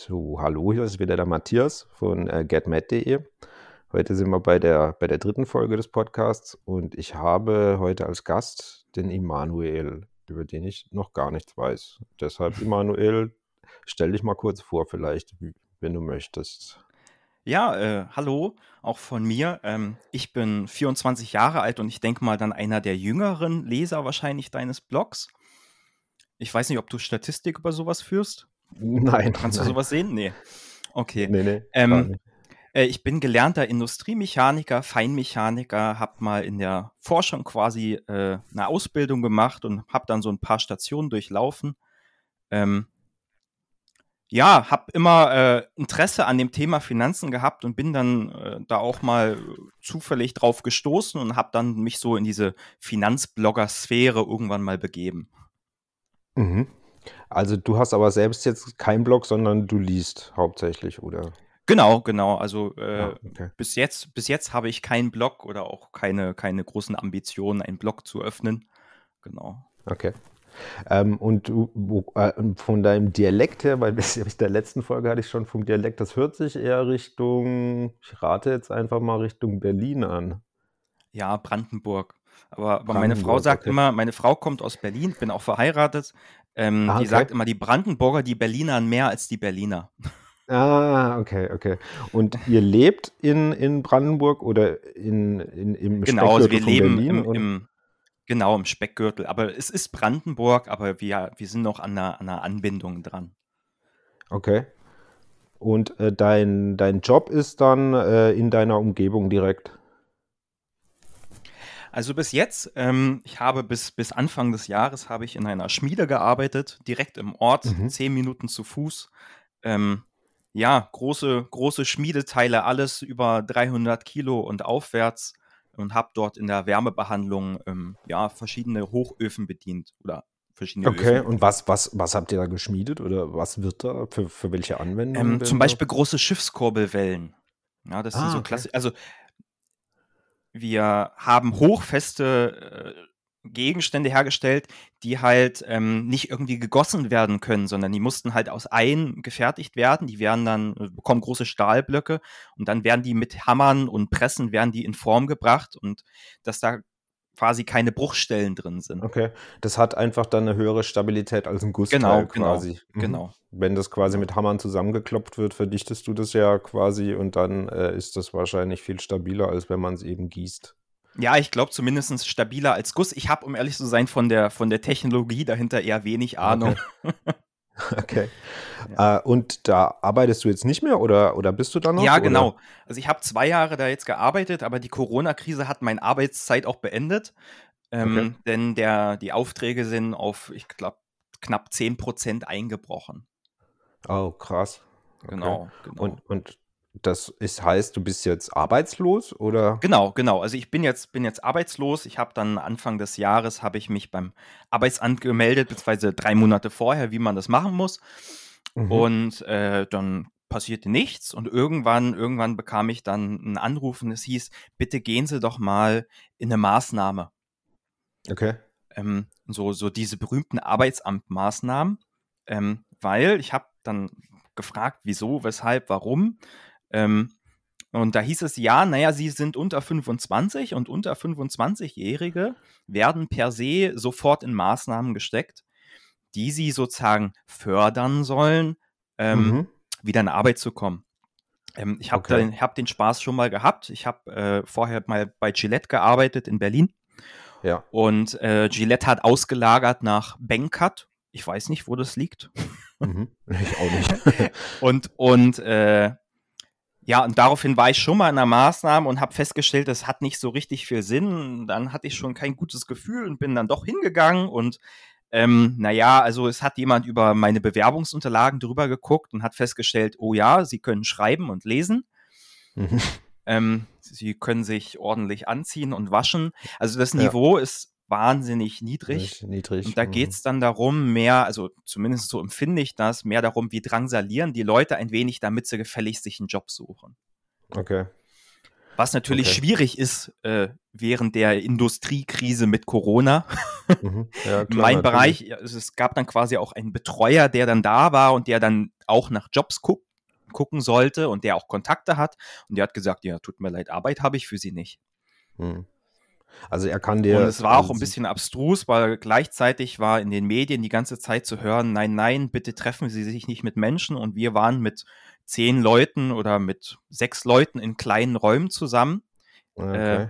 So, hallo, hier ist wieder der Matthias von äh, getmat.de. Heute sind wir bei der, bei der dritten Folge des Podcasts und ich habe heute als Gast den Immanuel, über den ich noch gar nichts weiß. Deshalb, Immanuel, stell dich mal kurz vor, vielleicht, wenn du möchtest. Ja, äh, hallo, auch von mir. Ähm, ich bin 24 Jahre alt und ich denke mal dann einer der jüngeren Leser wahrscheinlich deines Blogs. Ich weiß nicht, ob du Statistik über sowas führst. Nein. Kannst nein. du sowas sehen? Nee. Okay. Nee, nee. Ähm, äh, ich bin gelernter Industriemechaniker, Feinmechaniker, habe mal in der Forschung quasi äh, eine Ausbildung gemacht und habe dann so ein paar Stationen durchlaufen. Ähm, ja, habe immer äh, Interesse an dem Thema Finanzen gehabt und bin dann äh, da auch mal zufällig drauf gestoßen und habe dann mich so in diese Finanzblogger-Sphäre irgendwann mal begeben. Mhm. Also du hast aber selbst jetzt keinen Blog, sondern du liest hauptsächlich, oder? Genau, genau. Also äh, Ah, okay. bis jetzt, bis jetzt habe ich keinen Blog oder auch keine, keine großen Ambitionen, einen Blog zu öffnen. Genau. Okay. Ähm, und wo, äh, von deinem Dialekt her, weil bis in der letzten Folge hatte ich schon vom Dialekt, das hört sich eher Richtung, ich rate jetzt einfach mal Richtung Berlin an. Ja, Brandenburg. Aber, aber meine Frau Brandenburg, sagt okay. immer, meine Frau kommt aus Berlin, bin auch verheiratet. Ähm, Ah, die okay. sagt immer, die Brandenburger, die Berliner mehr als die Berliner. Ah, okay, okay. Und ihr lebt in, in Brandenburg oder in, in, im Genau, also wir Speckgürtel von leben Berlin? im, im, genau, im Speckgürtel. Aber es ist Brandenburg, aber wir, wir sind noch an einer, an einer Anbindung dran. Okay. Und äh, dein, dein Job ist dann äh, in deiner Umgebung direkt. Also bis jetzt, ähm, ich habe bis, bis Anfang des Jahres habe ich in einer Schmiede gearbeitet, direkt im Ort, Mhm. zehn Minuten zu Fuß. Ähm, ja, große, große Schmiedeteile, alles über 300 Kilo und aufwärts und habe dort in der Wärmebehandlung ähm, ja, verschiedene Hochöfen bedient oder verschiedene Okay, Öfen. und was, was, was habt ihr da geschmiedet oder was wird da? Für, für welche Anwendungen Ähm, werden zum da? Beispiel große Schiffskurbelwellen. Ja, das sind Ah, so okay. klassisch. Also wir haben hochfeste äh, Gegenstände hergestellt, die halt ähm, nicht irgendwie gegossen werden können, sondern die mussten halt aus Eisen gefertigt werden. Die werden dann, äh, bekommen große Stahlblöcke und dann werden die mit Hammern und Pressen werden die in Form gebracht und dass da quasi keine Bruchstellen drin sind. Okay, das hat einfach dann eine höhere Stabilität als ein Gussteil Genau, genau, quasi. Mhm. genau. Wenn das quasi Genau. mit Hammern zusammengeklopft wird, verdichtest du das ja quasi und dann äh, ist das wahrscheinlich viel stabiler, als wenn man es eben gießt. Ja, ich glaube zumindest stabiler als Guss. Ich habe, um ehrlich zu sein, von der, von der Technologie dahinter eher wenig Ahnung. Okay. Ja. Äh, und da arbeitest du jetzt nicht mehr oder, oder bist du da noch? Ja, oder? genau. Also ich habe zwei Jahre da jetzt gearbeitet, aber die Corona-Krise hat meine Arbeitszeit auch beendet. Ähm, Okay. Denn der, die Aufträge sind auf, ich glaube, knapp 10% eingebrochen. Oh, krass. Okay. Genau, genau. Und, und das ist, heißt, du bist jetzt arbeitslos oder? Genau, genau. Also ich bin jetzt, bin jetzt arbeitslos. Ich habe dann Anfang des Jahres habe ich mich beim Arbeitsamt gemeldet, beziehungsweise drei Monate vorher, wie man das machen muss. Mhm. Und äh, dann passierte nichts und irgendwann, irgendwann bekam ich dann einen Anruf und es hieß, bitte gehen Sie doch mal in eine Maßnahme. Okay. Ähm, so, so diese berühmten Arbeitsamtmaßnahmen, ähm, weil ich habe dann gefragt, wieso, weshalb, warum. Ähm, und da hieß es, ja, naja, sie sind unter 25 und unter 25-Jährige werden per se sofort in Maßnahmen gesteckt, die sie sozusagen fördern sollen, ähm, Mhm. wieder in Arbeit zu kommen. Ähm, ich habe Okay. den, hab den Spaß schon mal gehabt. Ich habe äh, vorher mal bei Gillette gearbeitet in Berlin Ja. und äh, Gillette hat ausgelagert nach Benkat. Ich weiß nicht, wo das liegt. Mhm. Ich auch nicht. Und, und äh, ja, und daraufhin war ich schon mal in einer Maßnahme und habe festgestellt, das hat nicht so richtig viel Sinn. Dann hatte ich schon kein gutes Gefühl und bin dann doch hingegangen und ähm, naja, also es hat jemand über meine Bewerbungsunterlagen drüber geguckt und hat festgestellt, oh ja, Sie können schreiben und lesen. Mhm. Ähm, Sie können sich ordentlich anziehen und waschen. Also das Ja. Niveau ist wahnsinnig niedrig. Niedrig. Und da Mhm. geht es dann darum, mehr, also zumindest so empfinde ich das, mehr darum, wie drangsalieren die Leute ein wenig, damit sie gefälligst sich einen Job suchen. Okay. Was natürlich Okay. schwierig ist äh, während der Industriekrise mit Corona. Mhm. Ja, klar, mein natürlich. Bereich, ja, es, gab dann quasi auch einen Betreuer, der dann da war und der dann auch nach Jobs guck, gucken sollte und der auch Kontakte hat. Und der hat gesagt, ja, tut mir leid, Arbeit habe ich für Sie nicht. Mhm. Also er kann dir. Und es war auch also ein bisschen abstrus, weil gleichzeitig war in den Medien die ganze Zeit zu hören, nein, nein, bitte treffen Sie sich nicht mit Menschen. Und wir waren mit zehn Leuten oder mit sechs Leuten in kleinen Räumen zusammen Okay. äh,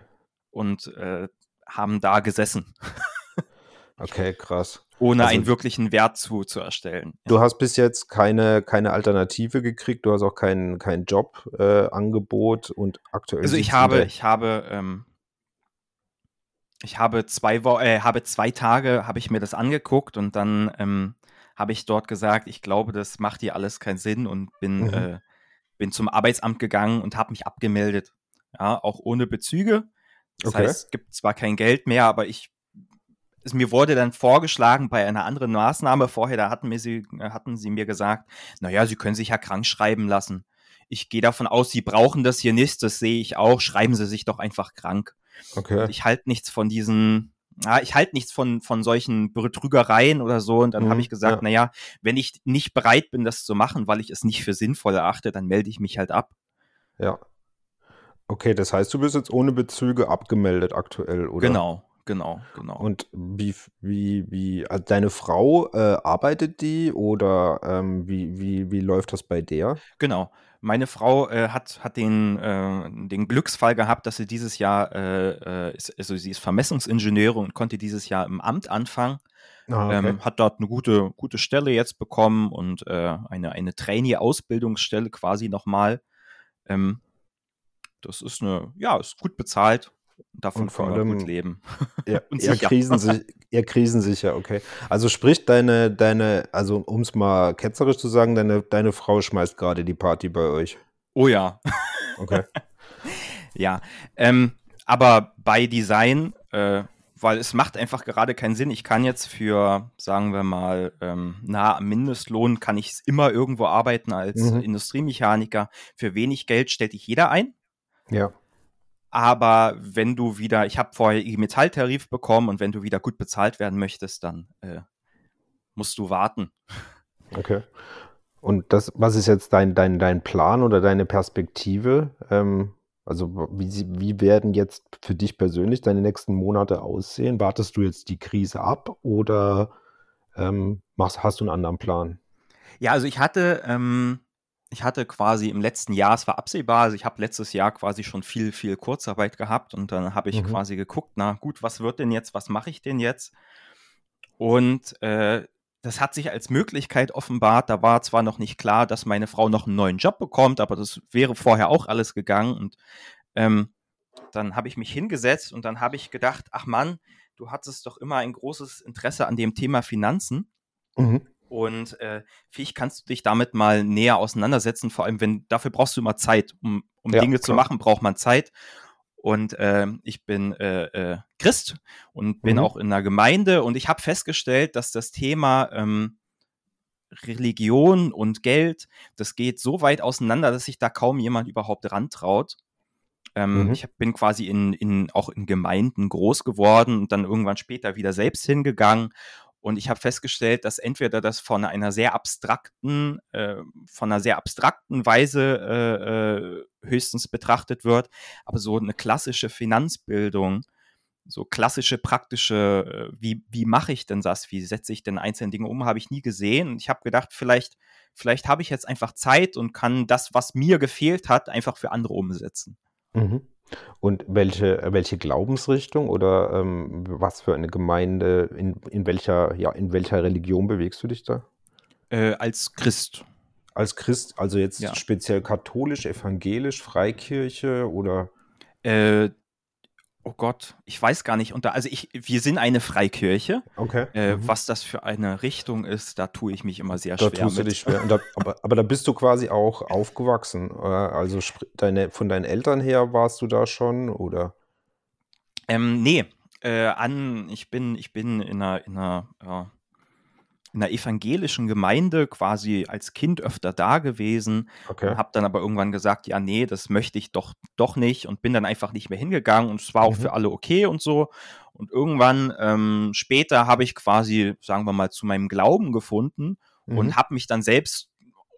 und äh, haben da gesessen, okay, krass. ohne Also- einen wirklichen Wert zu, zu erstellen. Du hast bis jetzt keine, keine Alternative gekriegt, du hast auch kein, kein Jobangebot äh, und aktuell. Also ich habe, ich habe, ähm, ich habe zwei Wo äh, habe zwei Tage, habe ich mir das angeguckt und dann ähm, habe ich dort gesagt, ich glaube, das macht hier alles keinen Sinn und bin, Mhm. äh, bin zum Arbeitsamt gegangen und habe mich abgemeldet. Ja, auch ohne Bezüge. Das Okay. heißt, es gibt zwar kein Geld mehr, aber ich es, mir wurde dann vorgeschlagen bei einer anderen Maßnahme vorher, da hatten, mir sie, äh, hatten sie mir gesagt, naja, Sie können sich ja krank schreiben lassen. Ich gehe davon aus, Sie brauchen das hier nicht, das sehe ich auch, schreiben Sie sich doch einfach krank. Okay. Und ich halte nichts von diesen, ja, ich halte nichts von, von solchen Betrügereien oder so. Und dann Mhm, habe ich gesagt, ja. naja, wenn ich nicht bereit bin, das zu machen, weil ich es nicht für sinnvoll erachte, dann melde ich mich halt ab. Ja. Okay, das heißt, du bist jetzt ohne Bezüge abgemeldet aktuell, oder? Genau, genau, genau. Und wie, wie, wie, also deine Frau, äh, arbeitet die oder ähm, wie, wie, wie läuft das bei der? Genau. Meine Frau äh, hat, hat den, äh, den Glücksfall gehabt, dass sie dieses Jahr, äh, äh, ist, also sie ist Vermessungsingenieurin und konnte dieses Jahr im Amt anfangen. Ah, okay. Ähm, hat dort eine gute, gute Stelle jetzt bekommen und äh, eine, eine Trainee-Ausbildungsstelle quasi nochmal. Ähm, das ist eine, ja, ist gut bezahlt. Davon Und vor allem- gut leben. Ja, eher, sicher. krisensicher, eher krisensicher, okay. Also sprich deine, deine, also um es mal ketzerisch zu sagen, deine, deine Frau schmeißt gerade die Party bei euch. Oh ja. Okay. Ja, ähm, aber bei Design, äh, weil es macht einfach gerade keinen Sinn. Ich kann jetzt für, sagen wir mal, ähm, nah am Mindestlohn kann ich immer irgendwo arbeiten als Mhm. Industriemechaniker. Für wenig Geld stellt dich jeder ein. Ja. Aber wenn du wieder, ich habe vorher IG Metalltarif bekommen und wenn du wieder gut bezahlt werden möchtest, dann äh, musst du warten. Okay. Und das, was ist jetzt dein, dein, dein Plan oder deine Perspektive? Ähm, also wie, wie werden jetzt für dich persönlich deine nächsten Monate aussehen? Wartest du jetzt die Krise ab oder ähm, machst, hast du einen anderen Plan? Ja, also ich hatte, ähm, ich hatte quasi im letzten Jahr, es war absehbar, also ich habe letztes Jahr quasi schon viel, viel Kurzarbeit gehabt und dann habe ich Mhm. quasi geguckt, na gut, was wird denn jetzt, was mache ich denn jetzt? Und äh, das hat sich als Möglichkeit offenbart. Da war zwar noch nicht klar, dass meine Frau noch einen neuen Job bekommt, aber das wäre vorher auch alles gegangen. Und ähm, dann habe ich mich hingesetzt und dann habe ich gedacht, ach Mann, du hattest doch immer ein großes Interesse an dem Thema Finanzen. Mhm. Und äh, vielleicht kannst du dich damit mal näher auseinandersetzen, vor allem wenn, dafür brauchst du immer Zeit. Um, um Ja, Dinge zu klar. machen, braucht man Zeit. Und ähm, ich bin äh, äh, Christ und bin Mhm. auch in einer Gemeinde und ich habe festgestellt, dass das Thema ähm, Religion und Geld, das geht so weit auseinander, dass sich da kaum jemand überhaupt rantraut. Ähm, Mhm. Ich hab, bin quasi in, in, auch in Gemeinden groß geworden und dann irgendwann später wieder selbst hingegangen. Und ich habe festgestellt, dass entweder das von einer sehr abstrakten, äh, von einer sehr abstrakten Weise äh, äh, höchstens betrachtet wird, aber so eine klassische Finanzbildung, so klassische praktische, äh, wie, wie mache ich denn das, wie setze ich denn einzelne Dinge um, habe ich nie gesehen. Und ich habe gedacht, vielleicht, vielleicht habe ich jetzt einfach Zeit und kann das, was mir gefehlt hat, einfach für andere umsetzen. Mhm. Und welche, welche Glaubensrichtung oder ähm, was für eine Gemeinde, in, in welcher, ja, in welcher Religion bewegst du dich da? Äh, als Christ. Als Christ, also jetzt Ja. speziell katholisch, evangelisch, Freikirche oder? Äh, oh Gott, ich weiß gar nicht. Unter, also ich, wir sind eine Freikirche. Okay. Äh, Mhm. Was das für eine Richtung ist, da tue ich mich immer sehr Da schwer tust du mit. dich schwer. Da, aber, aber da bist du quasi auch aufgewachsen. Also deine, von deinen Eltern her warst du da schon oder? Ähm, nee, äh, an, ich bin, ich bin in einer, in einer, ja, in einer evangelischen Gemeinde quasi als Kind öfter da gewesen Okay. habe dann aber irgendwann gesagt, ja, nee, das möchte ich doch, doch nicht und bin dann einfach nicht mehr hingegangen und es war auch Mhm. für alle okay und so. Und irgendwann ähm, später habe ich quasi, sagen wir mal, zu meinem Glauben gefunden Mhm. und habe mich dann selbst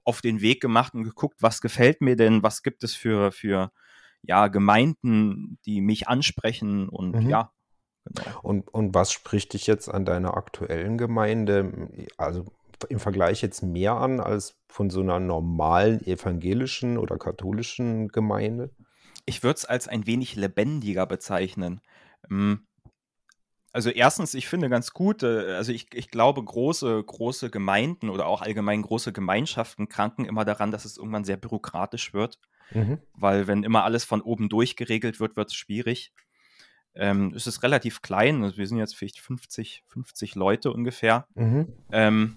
auf den Weg gemacht und geguckt, was gefällt mir denn, was gibt es für, für ja, Gemeinden, die mich ansprechen und Mhm. ja, genau. Und, und was spricht dich jetzt an deiner aktuellen Gemeinde, also im Vergleich jetzt mehr an als von so einer normalen evangelischen oder katholischen Gemeinde? Ich würde es als ein wenig lebendiger bezeichnen. Ähm, Also erstens, ich finde ganz gut, äh, also ich, ich glaube, große, große Gemeinden oder auch allgemein große Gemeinschaften kranken immer daran, dass es irgendwann sehr bürokratisch wird, Mhm. weil wenn immer alles von oben durch geregelt wird, wird es schwierig. Ähm, es ist relativ klein, also wir sind jetzt vielleicht 50, 50 Leute ungefähr. Mhm. Ähm,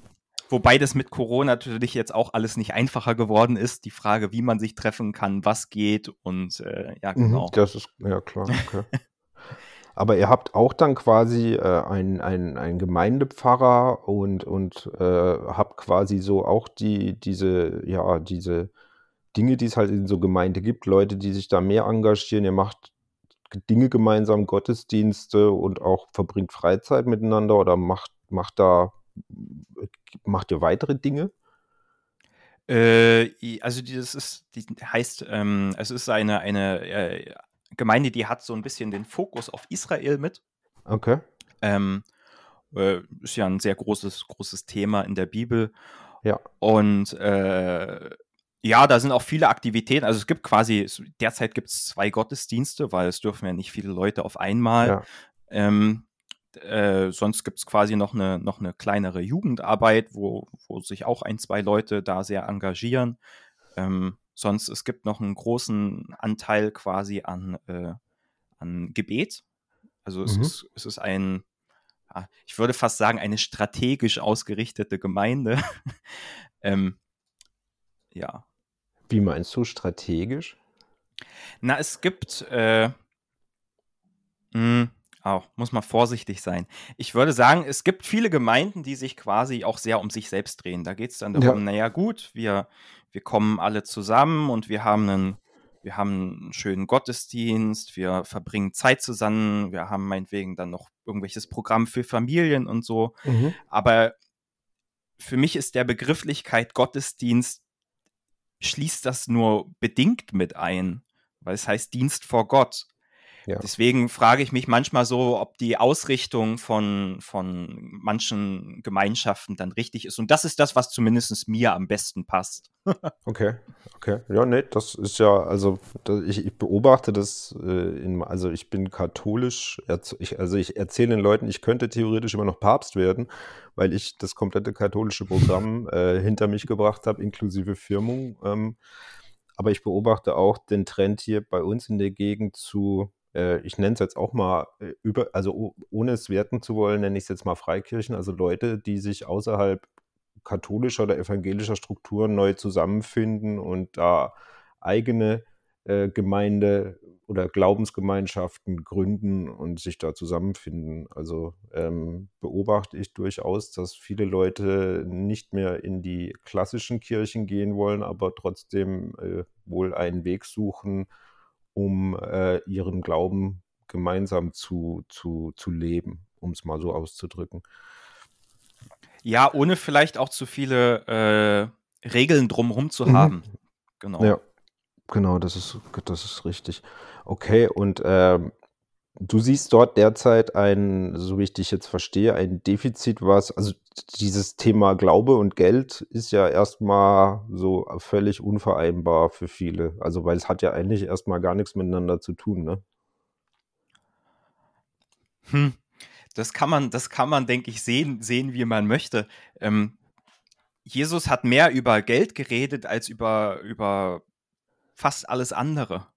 wobei das mit Corona natürlich jetzt auch alles nicht einfacher geworden ist. Die Frage, wie man sich treffen kann, was geht und äh, ja, Mhm. genau. Das ist, ja klar, okay. Aber ihr habt auch dann quasi äh, einen einen Gemeindepfarrer und, und äh, habt quasi so auch die, diese, ja, diese Dinge, die es halt in so Gemeinde gibt, Leute, die sich da mehr engagieren. Ihr macht Dinge gemeinsam, Gottesdienste und auch verbringt Freizeit miteinander oder macht, macht da, macht ihr weitere Dinge? Äh, also dieses ist, die heißt, ähm, es ist eine, eine äh, Gemeinde, die hat so ein bisschen den Fokus auf Israel mit. Okay. Ähm, äh, ist ja ein sehr großes, großes Thema in der Bibel. Ja. Und äh, ja, da sind auch viele Aktivitäten. Also es gibt quasi, derzeit gibt es zwei Gottesdienste, weil es dürfen ja nicht viele Leute auf einmal. Ja. Ähm, äh, sonst gibt es quasi noch eine, noch eine kleinere Jugendarbeit, wo, wo sich auch ein, zwei Leute da sehr engagieren. Ähm, sonst, es gibt noch einen großen Anteil quasi an, äh, an Gebet. Also es, Mhm. ist, es ist ein, ich würde fast sagen, eine strategisch ausgerichtete Gemeinde. ähm, ja. Wie meinst du strategisch? Na, es gibt, äh, mh, auch, muss man vorsichtig sein. Ich würde sagen, es gibt viele Gemeinden, die sich quasi auch sehr um sich selbst drehen. Da geht es dann Ja. darum, naja, gut, wir, wir kommen alle zusammen und wir haben einen, wir haben einen schönen Gottesdienst, wir verbringen Zeit zusammen, wir haben meinetwegen dann noch irgendwelches Programm für Familien und so. Mhm. Aber für mich ist der Begrifflichkeit Gottesdienst schließt das nur bedingt mit ein, weil es heißt Dienst vor Gott. Ja. Deswegen frage ich mich manchmal so, ob die Ausrichtung von, von manchen Gemeinschaften dann richtig ist. Und das ist das, was zumindest mir am besten passt. Okay, okay. Ja, nee, das ist ja, also ich, ich beobachte das, äh, in, also ich bin katholisch, ich, also ich erzähle den Leuten, ich könnte theoretisch immer noch Papst werden, weil ich das komplette katholische Programm äh, hinter mich gebracht habe, inklusive Firmung. Ähm, aber ich beobachte auch den Trend hier bei uns in der Gegend zu, äh, ich nenne es jetzt auch mal äh, über, also oh- ohne es werten zu wollen, nenne ich es jetzt mal Freikirchen, also Leute, die sich außerhalb katholischer oder evangelischer Strukturen neu zusammenfinden und da eigene äh, Gemeinde oder Glaubensgemeinschaften gründen und sich da zusammenfinden. Also ähm, beobachte ich durchaus, dass viele Leute nicht mehr in die klassischen Kirchen gehen wollen, aber trotzdem äh, wohl einen Weg suchen, um äh, ihren Glauben gemeinsam zu, zu, zu leben, um es mal so auszudrücken. Ja, ohne vielleicht auch zu viele äh, Regeln drumherum zu Mhm. haben. Genau. Ja, genau, das ist, das ist richtig. Okay, und ähm, du siehst dort derzeit ein, so wie ich dich jetzt verstehe, ein Defizit, was, also dieses Thema Glaube und Geld ist ja erstmal so völlig unvereinbar für viele. Also, weil es hat ja eigentlich erstmal gar nichts miteinander zu tun, ne? Hm. Das kann man, das kann man, denke ich, sehen, sehen, wie man möchte. Ähm, Jesus hat mehr über Geld geredet als über, über fast alles andere.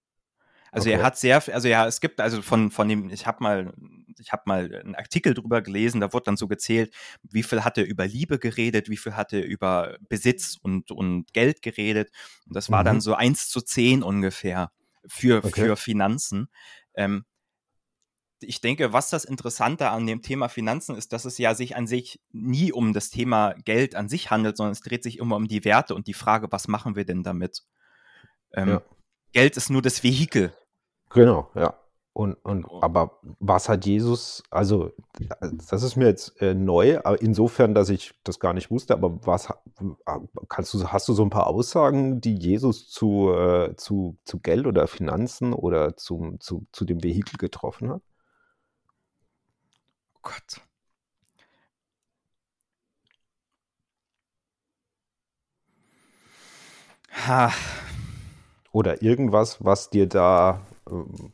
Also er Okay. hat sehr, also ja, es gibt also von von dem, ich habe mal, ich habe mal einen Artikel drüber gelesen, da wurde dann so gezählt, wie viel hat er über Liebe geredet, wie viel hat er über Besitz und und Geld geredet. Und das war dann Mhm. so 1 zu 10 ungefähr für Okay. für Finanzen. Ähm, ich denke, was das Interessante an dem Thema Finanzen ist, dass es ja sich an sich nie um das Thema Geld an sich handelt, sondern es dreht sich immer um die Werte und die Frage, was machen wir denn damit? Ähm, ja. Geld ist nur das Vehikel. Genau, ja. Und, und oh. aber was hat Jesus, also das ist mir jetzt äh, neu, insofern, dass ich das gar nicht wusste, aber was kannst du, hast du so ein paar Aussagen, die Jesus zu, äh, zu, zu Geld oder Finanzen oder zum, zu, zu dem Vehikel getroffen hat? Oh Gott. Ha. Oder irgendwas, was dir da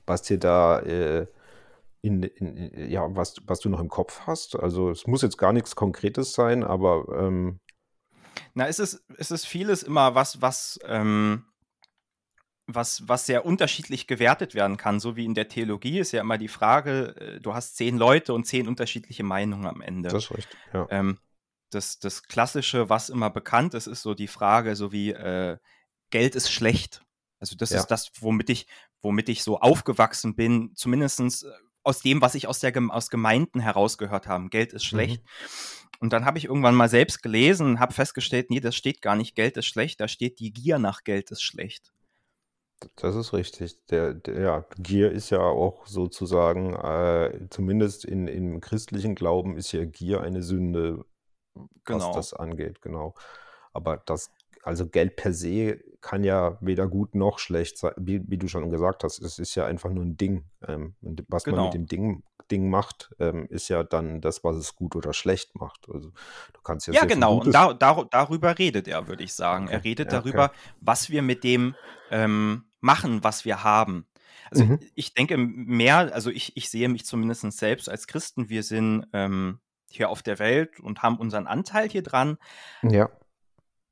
was dir da äh, in, in, ja, was, was du noch im Kopf hast. Also es muss jetzt gar nichts Konkretes sein, aber ähm na, es ist, es ist vieles immer was, was, ähm, was, was sehr unterschiedlich gewertet werden kann. So wie in der Theologie ist ja immer die Frage, äh, du hast zehn Leute und zehn unterschiedliche Meinungen am Ende. Das ist richtig, ja. Ähm, das, das Klassische, was immer bekannt ist, ist so die Frage, so wie äh, Geld ist schlecht. Also das ja. ist das, womit ich, womit ich so aufgewachsen bin, zumindest äh, aus dem, was ich aus, der, aus Gemeinden herausgehört habe. Geld ist schlecht. Mhm. Und dann habe ich irgendwann mal selbst gelesen und habe festgestellt, nee, das steht gar nicht, Geld ist schlecht, da steht die Gier nach Geld ist schlecht. Das ist richtig. Der, der ja, Gier ist ja auch sozusagen, äh, zumindest in, im christlichen Glauben ist ja Gier eine Sünde, genau. was das angeht, genau. Aber das also Geld per se kann ja weder gut noch schlecht sein, wie, wie du schon gesagt hast. Es ist ja einfach nur ein Ding. Ähm, was genau. man mit dem Ding, Ding macht, ähm, ist ja dann das, was es gut oder schlecht macht. Also du kannst ja. Ja, genau. Und da, da, darüber redet er, würde ich sagen. Okay. Er redet ja, darüber, okay. was wir mit dem ähm, machen, was wir haben. Also mhm. ich denke mehr, also ich, ich sehe mich zumindest selbst als Christen. Wir sind ähm, hier auf der Welt und haben unseren Anteil hier dran. Ja.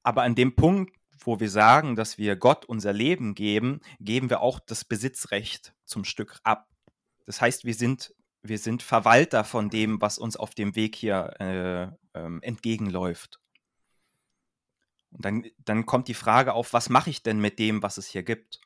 Aber an dem Punkt, wo wir sagen, dass wir Gott unser Leben geben, geben wir auch das Besitzrecht zum Stück ab. Das heißt, wir sind, wir sind Verwalter von dem, was uns auf dem Weg hier äh, ähm, entgegenläuft. Und dann, dann kommt die Frage auf, was mache ich denn mit dem, was es hier gibt?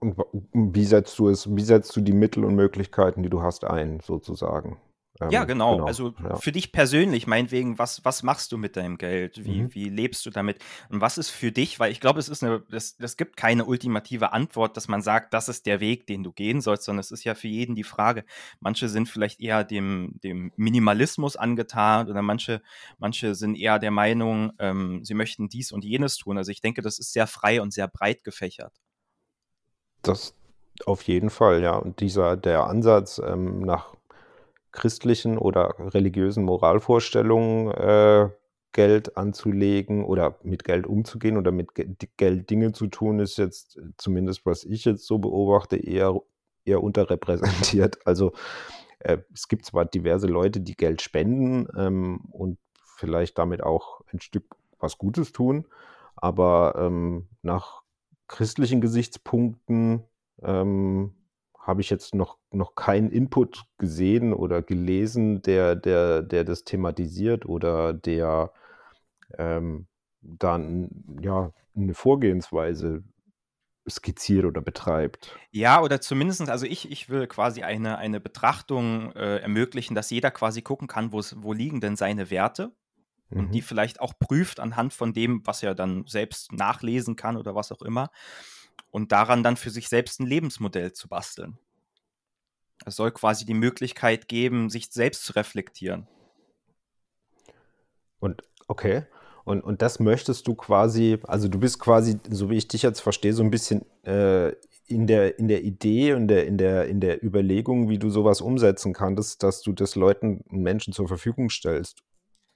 Und wie setzt du es, wie setzt du die Mittel und Möglichkeiten, die du hast, ein, sozusagen? Ähm, ja, genau. genau. Also ja. für dich persönlich, meinetwegen, was, was machst du mit deinem Geld? Wie, mhm. wie lebst du damit? Und was ist für dich, weil ich glaube, es ist eine, das, das gibt keine ultimative Antwort, dass man sagt, das ist der Weg, den du gehen sollst, sondern es ist ja für jeden die Frage. Manche sind vielleicht eher dem, dem Minimalismus angetan oder manche, manche sind eher der Meinung, ähm, sie möchten dies und jenes tun. Also ich denke, das ist sehr frei und sehr breit gefächert. Das auf jeden Fall, ja. Und dieser, der Ansatz ähm, nach christlichen oder religiösen Moralvorstellungen äh, Geld anzulegen oder mit Geld umzugehen oder mit Geld Dinge zu tun, ist jetzt zumindest, was ich jetzt so beobachte, eher, eher unterrepräsentiert. Also äh, es gibt zwar diverse Leute, die Geld spenden ähm, und vielleicht damit auch ein Stück was Gutes tun, aber ähm, nach christlichen Gesichtspunkten ähm, habe ich jetzt noch, noch keinen Input gesehen oder gelesen, der, der, der das thematisiert oder der ähm, dann ja eine Vorgehensweise skizziert oder betreibt. Ja, oder zumindest, also ich, ich will quasi eine, eine Betrachtung äh, ermöglichen, dass jeder quasi gucken kann, wo liegen denn seine Werte und die mhm. vielleicht auch prüft anhand von dem, was er dann selbst nachlesen kann oder was auch immer und daran dann für sich selbst ein Lebensmodell zu basteln. Es soll quasi die Möglichkeit geben, sich selbst zu reflektieren. Und okay. Und, und das möchtest du quasi, also du bist quasi, so wie ich dich jetzt verstehe, so ein bisschen äh, in, der, in der Idee und der, in, der, in der Überlegung, wie du sowas umsetzen kannst, dass du das Leuten, Menschen zur Verfügung stellst.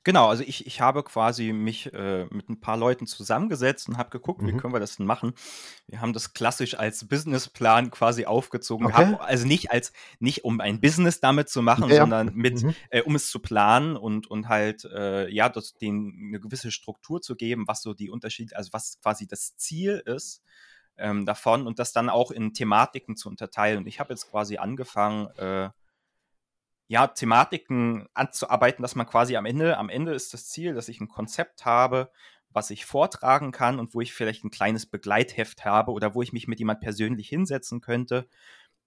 Genau, also ich, ich habe quasi mich äh, mit ein paar Leuten zusammengesetzt und habe geguckt, wie mhm. können wir das denn machen. Wir haben das klassisch als Businessplan quasi aufgezogen. Okay. Hab, also nicht als nicht um ein Business damit zu machen, ja. sondern mit, mhm. äh, um es zu planen und, und halt äh, ja, das, denen eine gewisse Struktur zu geben, was so die Unterschiede, also was quasi das Ziel ist ähm, davon und das dann auch in Thematiken zu unterteilen. Und ich habe jetzt quasi angefangen, äh, ja, Thematiken anzuarbeiten, dass man quasi am Ende, am Ende ist das Ziel, dass ich ein Konzept habe, was ich vortragen kann und wo ich vielleicht ein kleines Begleitheft habe oder wo ich mich mit jemand persönlich hinsetzen könnte,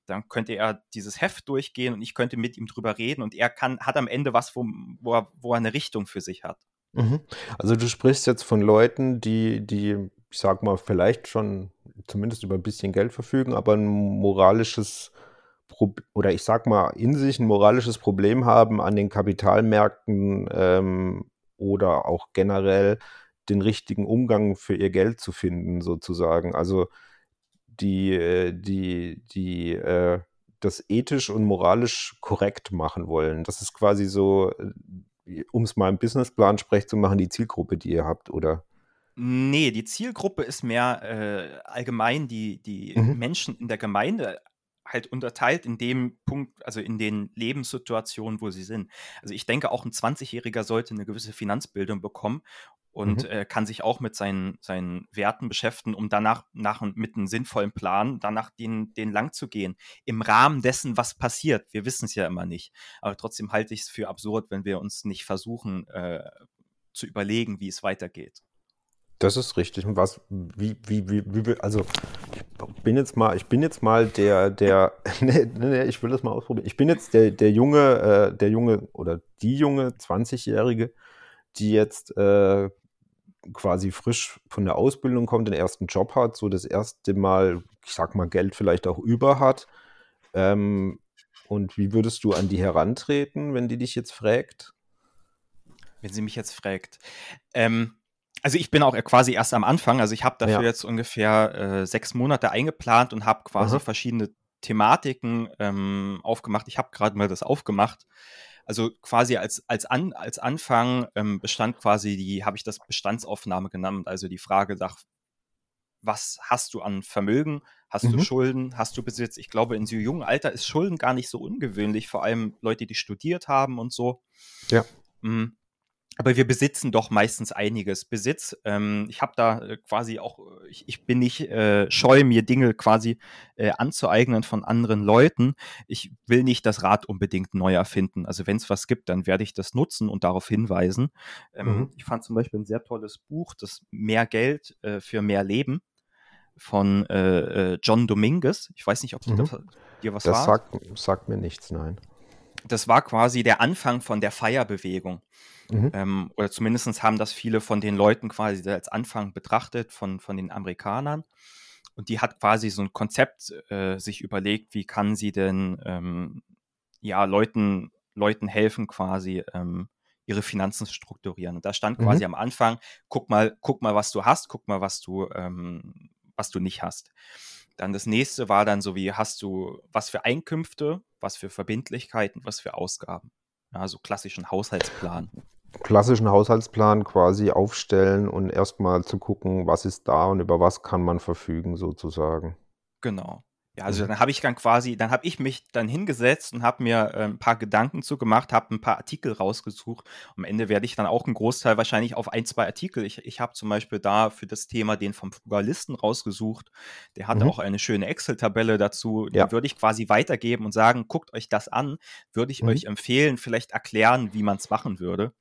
dann könnte er dieses Heft durchgehen und ich könnte mit ihm drüber reden und er kann, hat am Ende was, wo, wo, er, wo er eine Richtung für sich hat. Mhm. Also du sprichst jetzt von Leuten, die, die, ich sag mal, vielleicht schon zumindest über ein bisschen Geld verfügen, aber ein moralisches Pro oder ich sag mal, in sich ein moralisches Problem haben an den Kapitalmärkten ähm, oder auch generell den richtigen Umgang für ihr Geld zu finden, sozusagen. Also die, äh, die, die äh, das ethisch und moralisch korrekt machen wollen. Das ist quasi so, äh, um es mal im Businessplan sprech zu machen, die Zielgruppe, die ihr habt, oder? Nee, die Zielgruppe ist mehr äh, allgemein die, die mhm. Menschen in der Gemeinde halt unterteilt in dem Punkt, also in den Lebenssituationen, wo sie sind. Also ich denke, auch ein 20-Jähriger sollte eine gewisse Finanzbildung bekommen und mhm. äh, kann sich auch mit seinen, seinen Werten beschäftigen, um danach nach, mit einem sinnvollen Plan danach den, den lang zu gehen. Im Rahmen dessen, was passiert. Wir wissen es ja immer nicht. Aber trotzdem halte ich es für absurd, wenn wir uns nicht versuchen äh, zu überlegen, wie es weitergeht. Das ist richtig. Und was, wie, wie, wie, wie, also ich bin jetzt mal, ich bin jetzt mal der, der, nee, nee, ich will das mal ausprobieren. Ich bin jetzt der, der junge, äh, der junge oder die junge 20-Jährige, die jetzt äh, quasi frisch von der Ausbildung kommt, den ersten Job hat, so das erste Mal, ich sag mal, Geld vielleicht auch über hat. Ähm, und wie würdest du an die herantreten, wenn die dich jetzt fragt? Wenn sie mich jetzt fragt. Ähm, also ich bin auch quasi erst am Anfang. Also ich habe dafür ja. jetzt ungefähr äh, sechs Monate eingeplant und habe quasi Aha. verschiedene Thematiken ähm, aufgemacht. Ich habe gerade mal das aufgemacht. Also quasi als, als, An, als Anfang ähm, bestand quasi die, habe ich das Bestandsaufnahme genannt, also die Frage nach, was hast du an Vermögen, hast mhm. du Schulden, hast du Besitz? Ich glaube, in so jungen Alter ist Schulden gar nicht so ungewöhnlich, vor allem Leute, die studiert haben und so. Ja. Mhm aber wir besitzen doch meistens einiges. Besitz, ähm, ich habe da äh, quasi auch, ich, ich bin nicht äh, scheu, mir Dinge quasi äh, anzueignen von anderen Leuten. Ich will nicht das Rad unbedingt neu erfinden. Also wenn es was gibt, dann werde ich das nutzen und darauf hinweisen. Ähm, mhm. Ich fand zum Beispiel ein sehr tolles Buch, das Mehr Geld äh, für mehr Leben von äh, äh, John Dominguez. Ich weiß nicht, ob mhm. das, dir was das sagt, sagt mir nichts, nein. Das war quasi der Anfang von der Feierbewegung. Mhm. Ähm, oder zumindest haben das viele von den Leuten quasi als Anfang betrachtet, von, von den Amerikanern. Und die hat quasi so ein Konzept äh, sich überlegt, wie kann sie denn ähm, ja, Leuten, Leuten helfen, quasi ähm, ihre Finanzen strukturieren. Und da stand mhm. quasi am Anfang, guck mal, guck mal, was du hast, guck mal, was du, ähm, was du nicht hast. Dann das nächste war dann so wie, hast du was für Einkünfte, was für Verbindlichkeiten, was für Ausgaben. Ja, so klassischen Haushaltsplan klassischen Haushaltsplan quasi aufstellen und erstmal zu gucken, was ist da und über was kann man verfügen sozusagen. Genau. Ja, also mhm. dann habe ich dann quasi, dann habe ich mich dann hingesetzt und habe mir äh, ein paar Gedanken zu gemacht, habe ein paar Artikel rausgesucht. Am Ende werde ich dann auch einen Großteil wahrscheinlich auf ein, zwei Artikel. Ich, ich habe zum Beispiel da für das Thema den vom Frugalisten rausgesucht. Der hat mhm. auch eine schöne Excel-Tabelle dazu. Die ja. würde ich quasi weitergeben und sagen, guckt euch das an. Würde ich mhm. euch empfehlen, vielleicht erklären, wie man es machen würde.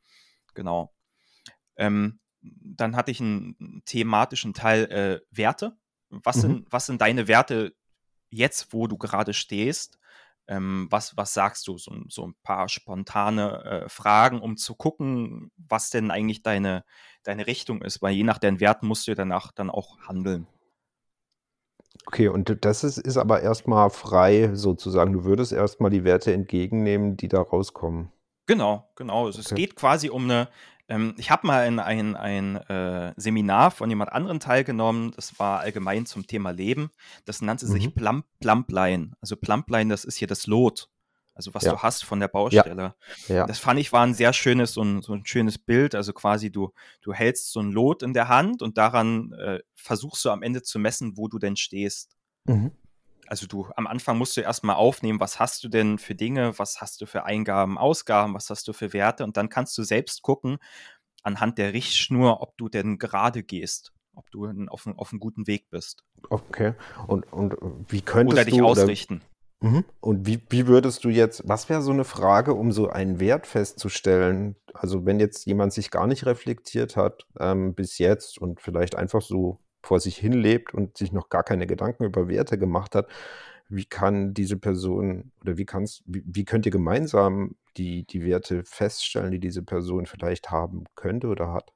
Genau. Ähm, dann hatte ich einen thematischen Teil äh, Werte. Was, mhm. sind, was sind deine Werte jetzt, wo du gerade stehst? Ähm, was, was sagst du? So, so ein paar spontane äh, Fragen, um zu gucken, was denn eigentlich deine, deine Richtung ist, weil je nach deinen Werten musst du danach dann auch handeln. Okay, und das ist, ist aber erstmal frei sozusagen. Du würdest erstmal die Werte entgegennehmen, die da rauskommen. Genau, genau. Also es geht quasi um eine. Ähm, ich habe mal in ein, ein äh, Seminar von jemand anderem teilgenommen. Das war allgemein zum Thema Leben. Das nannte sich mhm. Plump, Plumpline. Also Plumpline, das ist hier das Lot. Also was ja. du hast von der Baustelle. Ja. Ja. Das fand ich war ein sehr schönes, so ein, so ein schönes Bild. Also quasi du, du hältst so ein Lot in der Hand und daran äh, versuchst du am Ende zu messen, wo du denn stehst. Mhm. Also du am Anfang musst du erstmal aufnehmen, was hast du denn für Dinge, was hast du für Eingaben, Ausgaben, was hast du für Werte und dann kannst du selbst gucken anhand der Richtschnur, ob du denn gerade gehst, ob du auf, auf einem guten Weg bist. Okay. Und, und wie könntest oder dich du ausrichten. Oder, mhm. und wie, wie würdest du jetzt, was wäre so eine Frage, um so einen Wert festzustellen? Also wenn jetzt jemand sich gar nicht reflektiert hat ähm, bis jetzt und vielleicht einfach so vor sich hin lebt und sich noch gar keine Gedanken über Werte gemacht hat, wie kann diese Person oder wie kannst, wie, wie könnt ihr gemeinsam die, die Werte feststellen, die diese Person vielleicht haben könnte oder hat?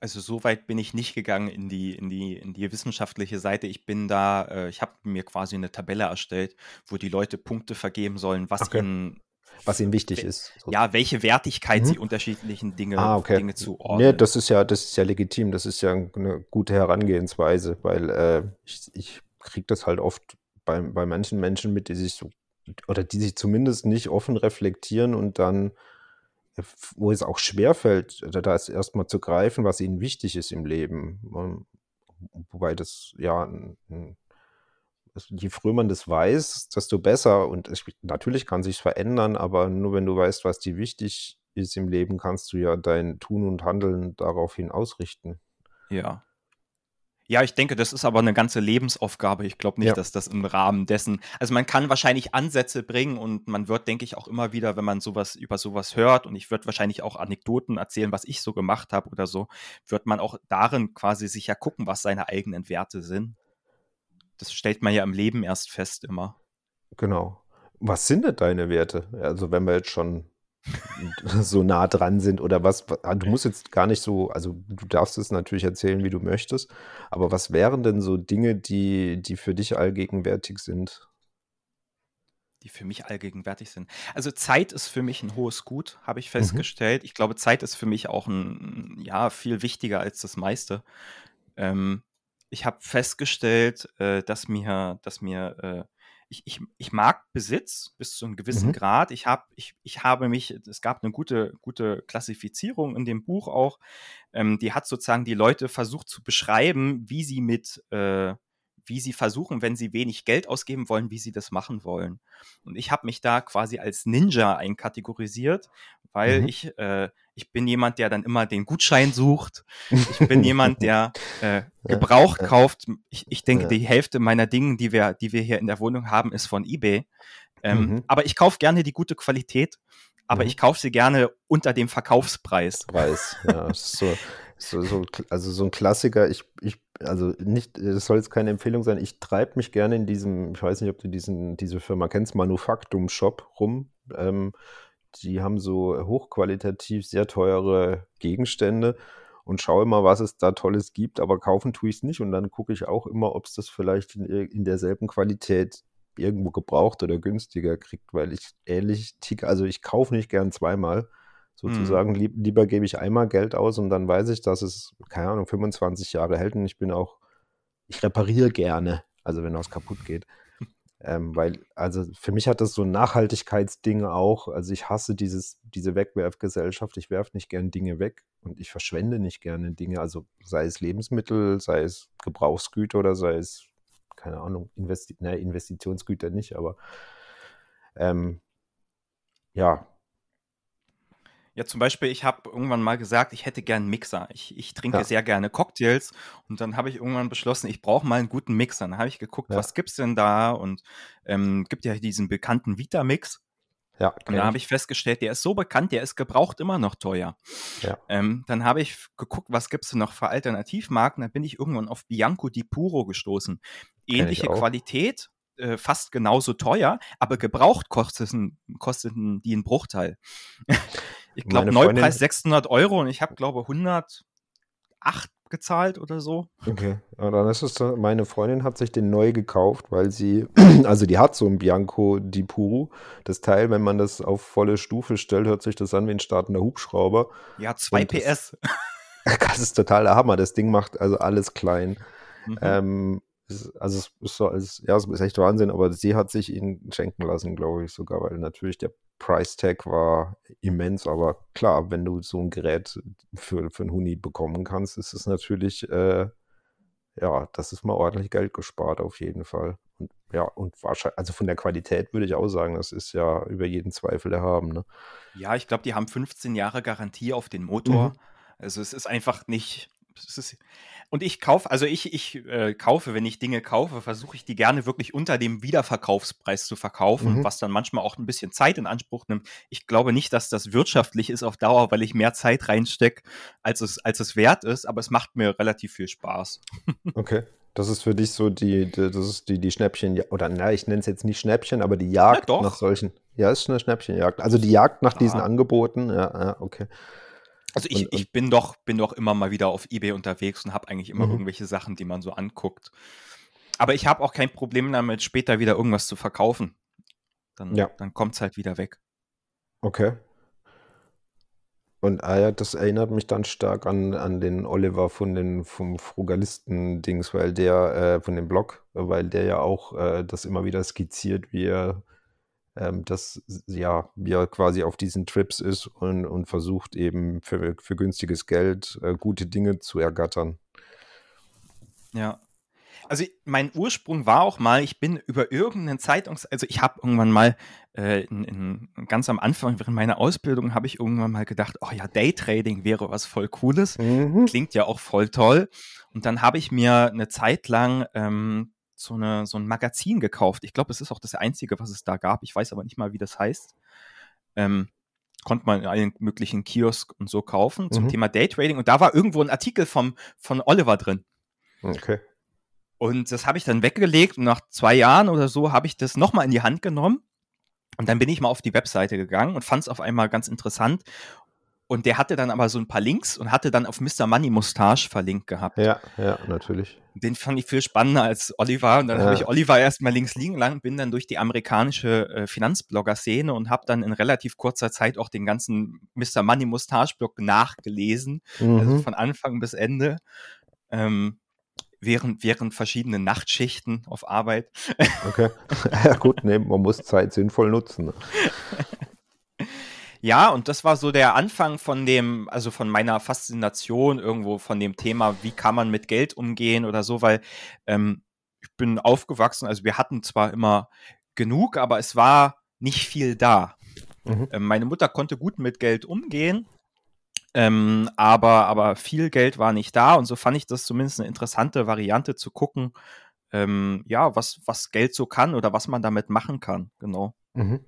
Also so weit bin ich nicht gegangen in die, in die, in die wissenschaftliche Seite. Ich bin da, äh, ich habe mir quasi eine Tabelle erstellt, wo die Leute Punkte vergeben sollen, was Okay. ihnen, Was ihnen wichtig ist. so. ja, welche Wertigkeit Mhm. sie unterschiedlichen Dinge, Ah, okay. Dinge Nee, zuordnen. das ist ja, das ist ja legitim, das ist ja eine gute Herangehensweise, weil äh, ich, ich kriege das halt oft bei, bei manchen Menschen mit, die sich so, oder die sich zumindest nicht offen reflektieren und dann, äh, wo es auch schwerfällt, da da ist erstmal zu greifen, was ihnen wichtig ist im Leben. Ähm, Wobei das ja ein, ein also je früher man das weiß, desto besser. Und es, natürlich kann sich verändern, aber nur wenn du weißt, was dir wichtig ist im Leben, kannst du ja dein Tun und Handeln daraufhin ausrichten. Ja. Ja, ich denke, das ist aber eine ganze Lebensaufgabe. Ich glaube nicht, Ja. dass das im Rahmen dessen, also man kann wahrscheinlich Ansätze bringen und man wird, denke ich, auch immer wieder, wenn man sowas über sowas hört und ich würde wahrscheinlich auch Anekdoten erzählen, was ich so gemacht habe oder so, wird man auch darin quasi sicher gucken, was seine eigenen Werte sind. Das stellt man ja im Leben erst fest immer. Genau. Was sind denn deine Werte? Also wenn wir jetzt schon so nah dran sind oder was, wa- du musst jetzt gar nicht so, also du darfst es natürlich erzählen, wie du möchtest, aber was wären denn so Dinge, die, die für dich allgegenwärtig sind? die für mich allgegenwärtig sind. Also Zeit ist für mich ein hohes Gut, habe ich Mhm. festgestellt. Ich glaube, Zeit ist für mich auch ein, ja, viel wichtiger als das meiste. Ähm, ich habe festgestellt, äh, dass mir, dass mir, äh, ich, ich, ich mag Besitz bis zu einem gewissen Mhm. Grad. Ich habe, ich, ich habe mich, es gab eine gute, gute Klassifizierung in dem Buch auch. Ähm, die hat sozusagen die Leute versucht zu beschreiben, wie sie mit, äh, wie sie versuchen, wenn sie wenig Geld ausgeben wollen, wie sie das machen wollen. Und ich habe mich da quasi als Ninja einkategorisiert, weil Mhm. ich, äh, ich bin jemand, der dann immer den Gutschein sucht. Ich bin jemand, der äh, gebraucht ja. kauft. Ich, ich denke, Ja. die Hälfte meiner Dinge, die wir, die wir hier in der Wohnung haben, ist von eBay. Ähm, Mhm. Aber ich kaufe gerne die gute Qualität, aber Mhm. ich kaufe sie gerne unter dem Verkaufspreis. Preis. Ja, so, so, so, also so ein Klassiker. Ich, ich, also nicht, das soll jetzt keine Empfehlung sein. Ich treibe mich gerne in diesem, ich weiß nicht, ob du diesen, diese Firma kennst, Manufaktum Shop rum. Ähm, die haben so hochqualitativ sehr teure Gegenstände und schaue immer, was es da Tolles gibt, aber kaufen tue ich es nicht. Und dann gucke ich auch immer, ob es das vielleicht in, in derselben Qualität irgendwo gebraucht oder günstiger kriegt, weil ich ähnlich ticke. Also ich kaufe nicht gern zweimal sozusagen. Lieb, lieber gebe ich einmal Geld aus und dann weiß ich, dass es, keine Ahnung, 25 Jahre hält und ich bin auch, ich repariere gerne, also wenn was kaputt geht. Ähm, weil, also für mich hat das so ein Nachhaltigkeitsding auch. Also ich hasse dieses, diese Wegwerfgesellschaft. Ich werfe nicht gern Dinge weg und ich verschwende nicht gerne Dinge. Also sei es Lebensmittel, sei es Gebrauchsgüter oder sei es, keine Ahnung, Investi ne, Investitionsgüter nicht, aber ähm, ja, Ja, zum Beispiel, ich habe irgendwann mal gesagt, ich hätte gern einen Mixer. Ich, ich trinke Ja. sehr gerne Cocktails und dann habe ich irgendwann beschlossen, ich brauche mal einen guten Mixer. Dann habe ich geguckt, Ja. was gibt's denn da und ähm, gibt ja diesen bekannten Vitamix. ja, Und da habe ich festgestellt, der ist so bekannt, der ist gebraucht immer noch teuer. Ja. Ähm, dann habe ich geguckt, was gibt's denn noch für Alternativmarken. Dann bin ich irgendwann auf Bianco di Puro gestoßen. ich Ähnliche. Qualität, äh, fast genauso teuer, aber gebraucht kosteten, kosteten die einen Bruchteil. Ich glaube, Neupreis 600 Euro und ich habe, glaube 108 gezahlt oder so. Okay, ja, dann ist es so, meine Freundin hat sich den neu gekauft, weil sie, also die hat so ein Bianco di Puro. Das Teil, wenn man das auf volle Stufe stellt, hört sich das an wie ein startender Hubschrauber. Ja, 2 Und das- PS. Das ist total der Hammer. Das Ding macht also alles klein. Mhm. Ähm, also es ist so als, ja, es ist echt Wahnsinn, aber sie hat sich ihn schenken lassen, glaube ich sogar, weil natürlich der Price Tag war immens, aber klar, wenn du so ein Gerät für, für einen Huni bekommen kannst, ist es natürlich, äh, ja, das ist mal ordentlich Geld gespart auf jeden Fall. Und ja, und wahrscheinlich, also von der Qualität würde ich auch sagen, das ist ja über jeden Zweifel erhaben, ne? Ja, ich glaube, die haben 15 Jahre Garantie auf den Motor. Mhm. Also es ist einfach nicht. Ist, und ich kaufe, also ich, ich äh, kaufe, wenn ich Dinge kaufe, versuche ich die gerne wirklich unter dem Wiederverkaufspreis zu verkaufen, Mhm. was dann manchmal auch ein bisschen Zeit in Anspruch nimmt. Ich glaube nicht, dass das wirtschaftlich ist auf Dauer, weil ich mehr Zeit reinstecke, als es, als es wert ist, aber es macht mir relativ viel Spaß. Okay. Das ist für dich so die, die das ist die, die Schnäppchen, oder na, ich nenne es jetzt nicht Schnäppchen, aber die Jagd nach solchen. Ja, ist eine Schnäppchenjagd. Also die Jagd nach diesen Ah. Angeboten, ja, ja, okay. Also ich, Und- ich bin doch, bin doch immer mal wieder auf Ebay unterwegs und habe eigentlich immer Mhm. irgendwelche Sachen, die man so anguckt. Aber ich habe auch kein Problem damit, später wieder irgendwas zu verkaufen. Dann, Ja. dann kommt es halt wieder weg. Okay. Und ah ja, das erinnert mich dann stark an, an den Oliver von den vom Frugalisten-Dings, weil der, äh, von dem Blog, weil der ja auch äh, das immer wieder skizziert, wie er ähm, das, ja, er quasi auf diesen Trips ist und, und versucht eben für, für günstiges Geld äh, gute Dinge zu ergattern. Ja. Also mein Ursprung war auch mal, ich bin über irgendeinen Zeitungs... Also ich habe irgendwann mal, äh, in, in, ganz am Anfang während meiner Ausbildung, habe ich irgendwann mal gedacht, oh ja, Daytrading wäre was voll Cooles. Mhm. Klingt ja auch voll toll. Und dann habe ich mir eine Zeit lang ähm, so, eine, so ein Magazin gekauft. Ich glaube, es ist auch das einzige, was es da gab. Ich weiß aber nicht mal, wie das heißt. Ähm, konnte man in allen möglichen Kiosk und so kaufen zum Mhm. Thema Daytrading. Und da war irgendwo ein Artikel vom, von Oliver drin. Okay. Und das habe ich dann weggelegt und nach zwei Jahren oder so habe ich das nochmal in die Hand genommen. Und dann bin ich mal auf die Webseite gegangen und fand es auf einmal ganz interessant. Und der hatte dann aber so ein paar Links und hatte dann auf Mr. Money Mustache verlinkt gehabt. Ja, ja, natürlich. Den fand ich viel spannender als Oliver. Und dann Ja. habe ich Oliver erstmal links liegen lassen, bin dann durch die amerikanische äh, Finanzblogger-Szene und habe dann in relativ kurzer Zeit auch den ganzen Mr. Money Mustache-Blog nachgelesen also Mhm. von Anfang bis Ende, ähm, während, während verschiedenen Nachtschichten auf Arbeit. Okay. Ja, gut, nee, man muss Zeit sinnvoll nutzen. Ja, und das war so der Anfang von dem, also von meiner Faszination irgendwo von dem Thema, wie kann man mit Geld umgehen oder so, weil ähm, ich bin aufgewachsen, also wir hatten zwar immer genug, aber es war nicht viel da. Mhm. Ähm, meine Mutter konnte gut mit Geld umgehen, ähm, aber, aber viel Geld war nicht da und so fand ich das zumindest eine interessante Variante zu gucken, ähm, ja, was, was Geld so kann oder was man damit machen kann, genau. Mhm.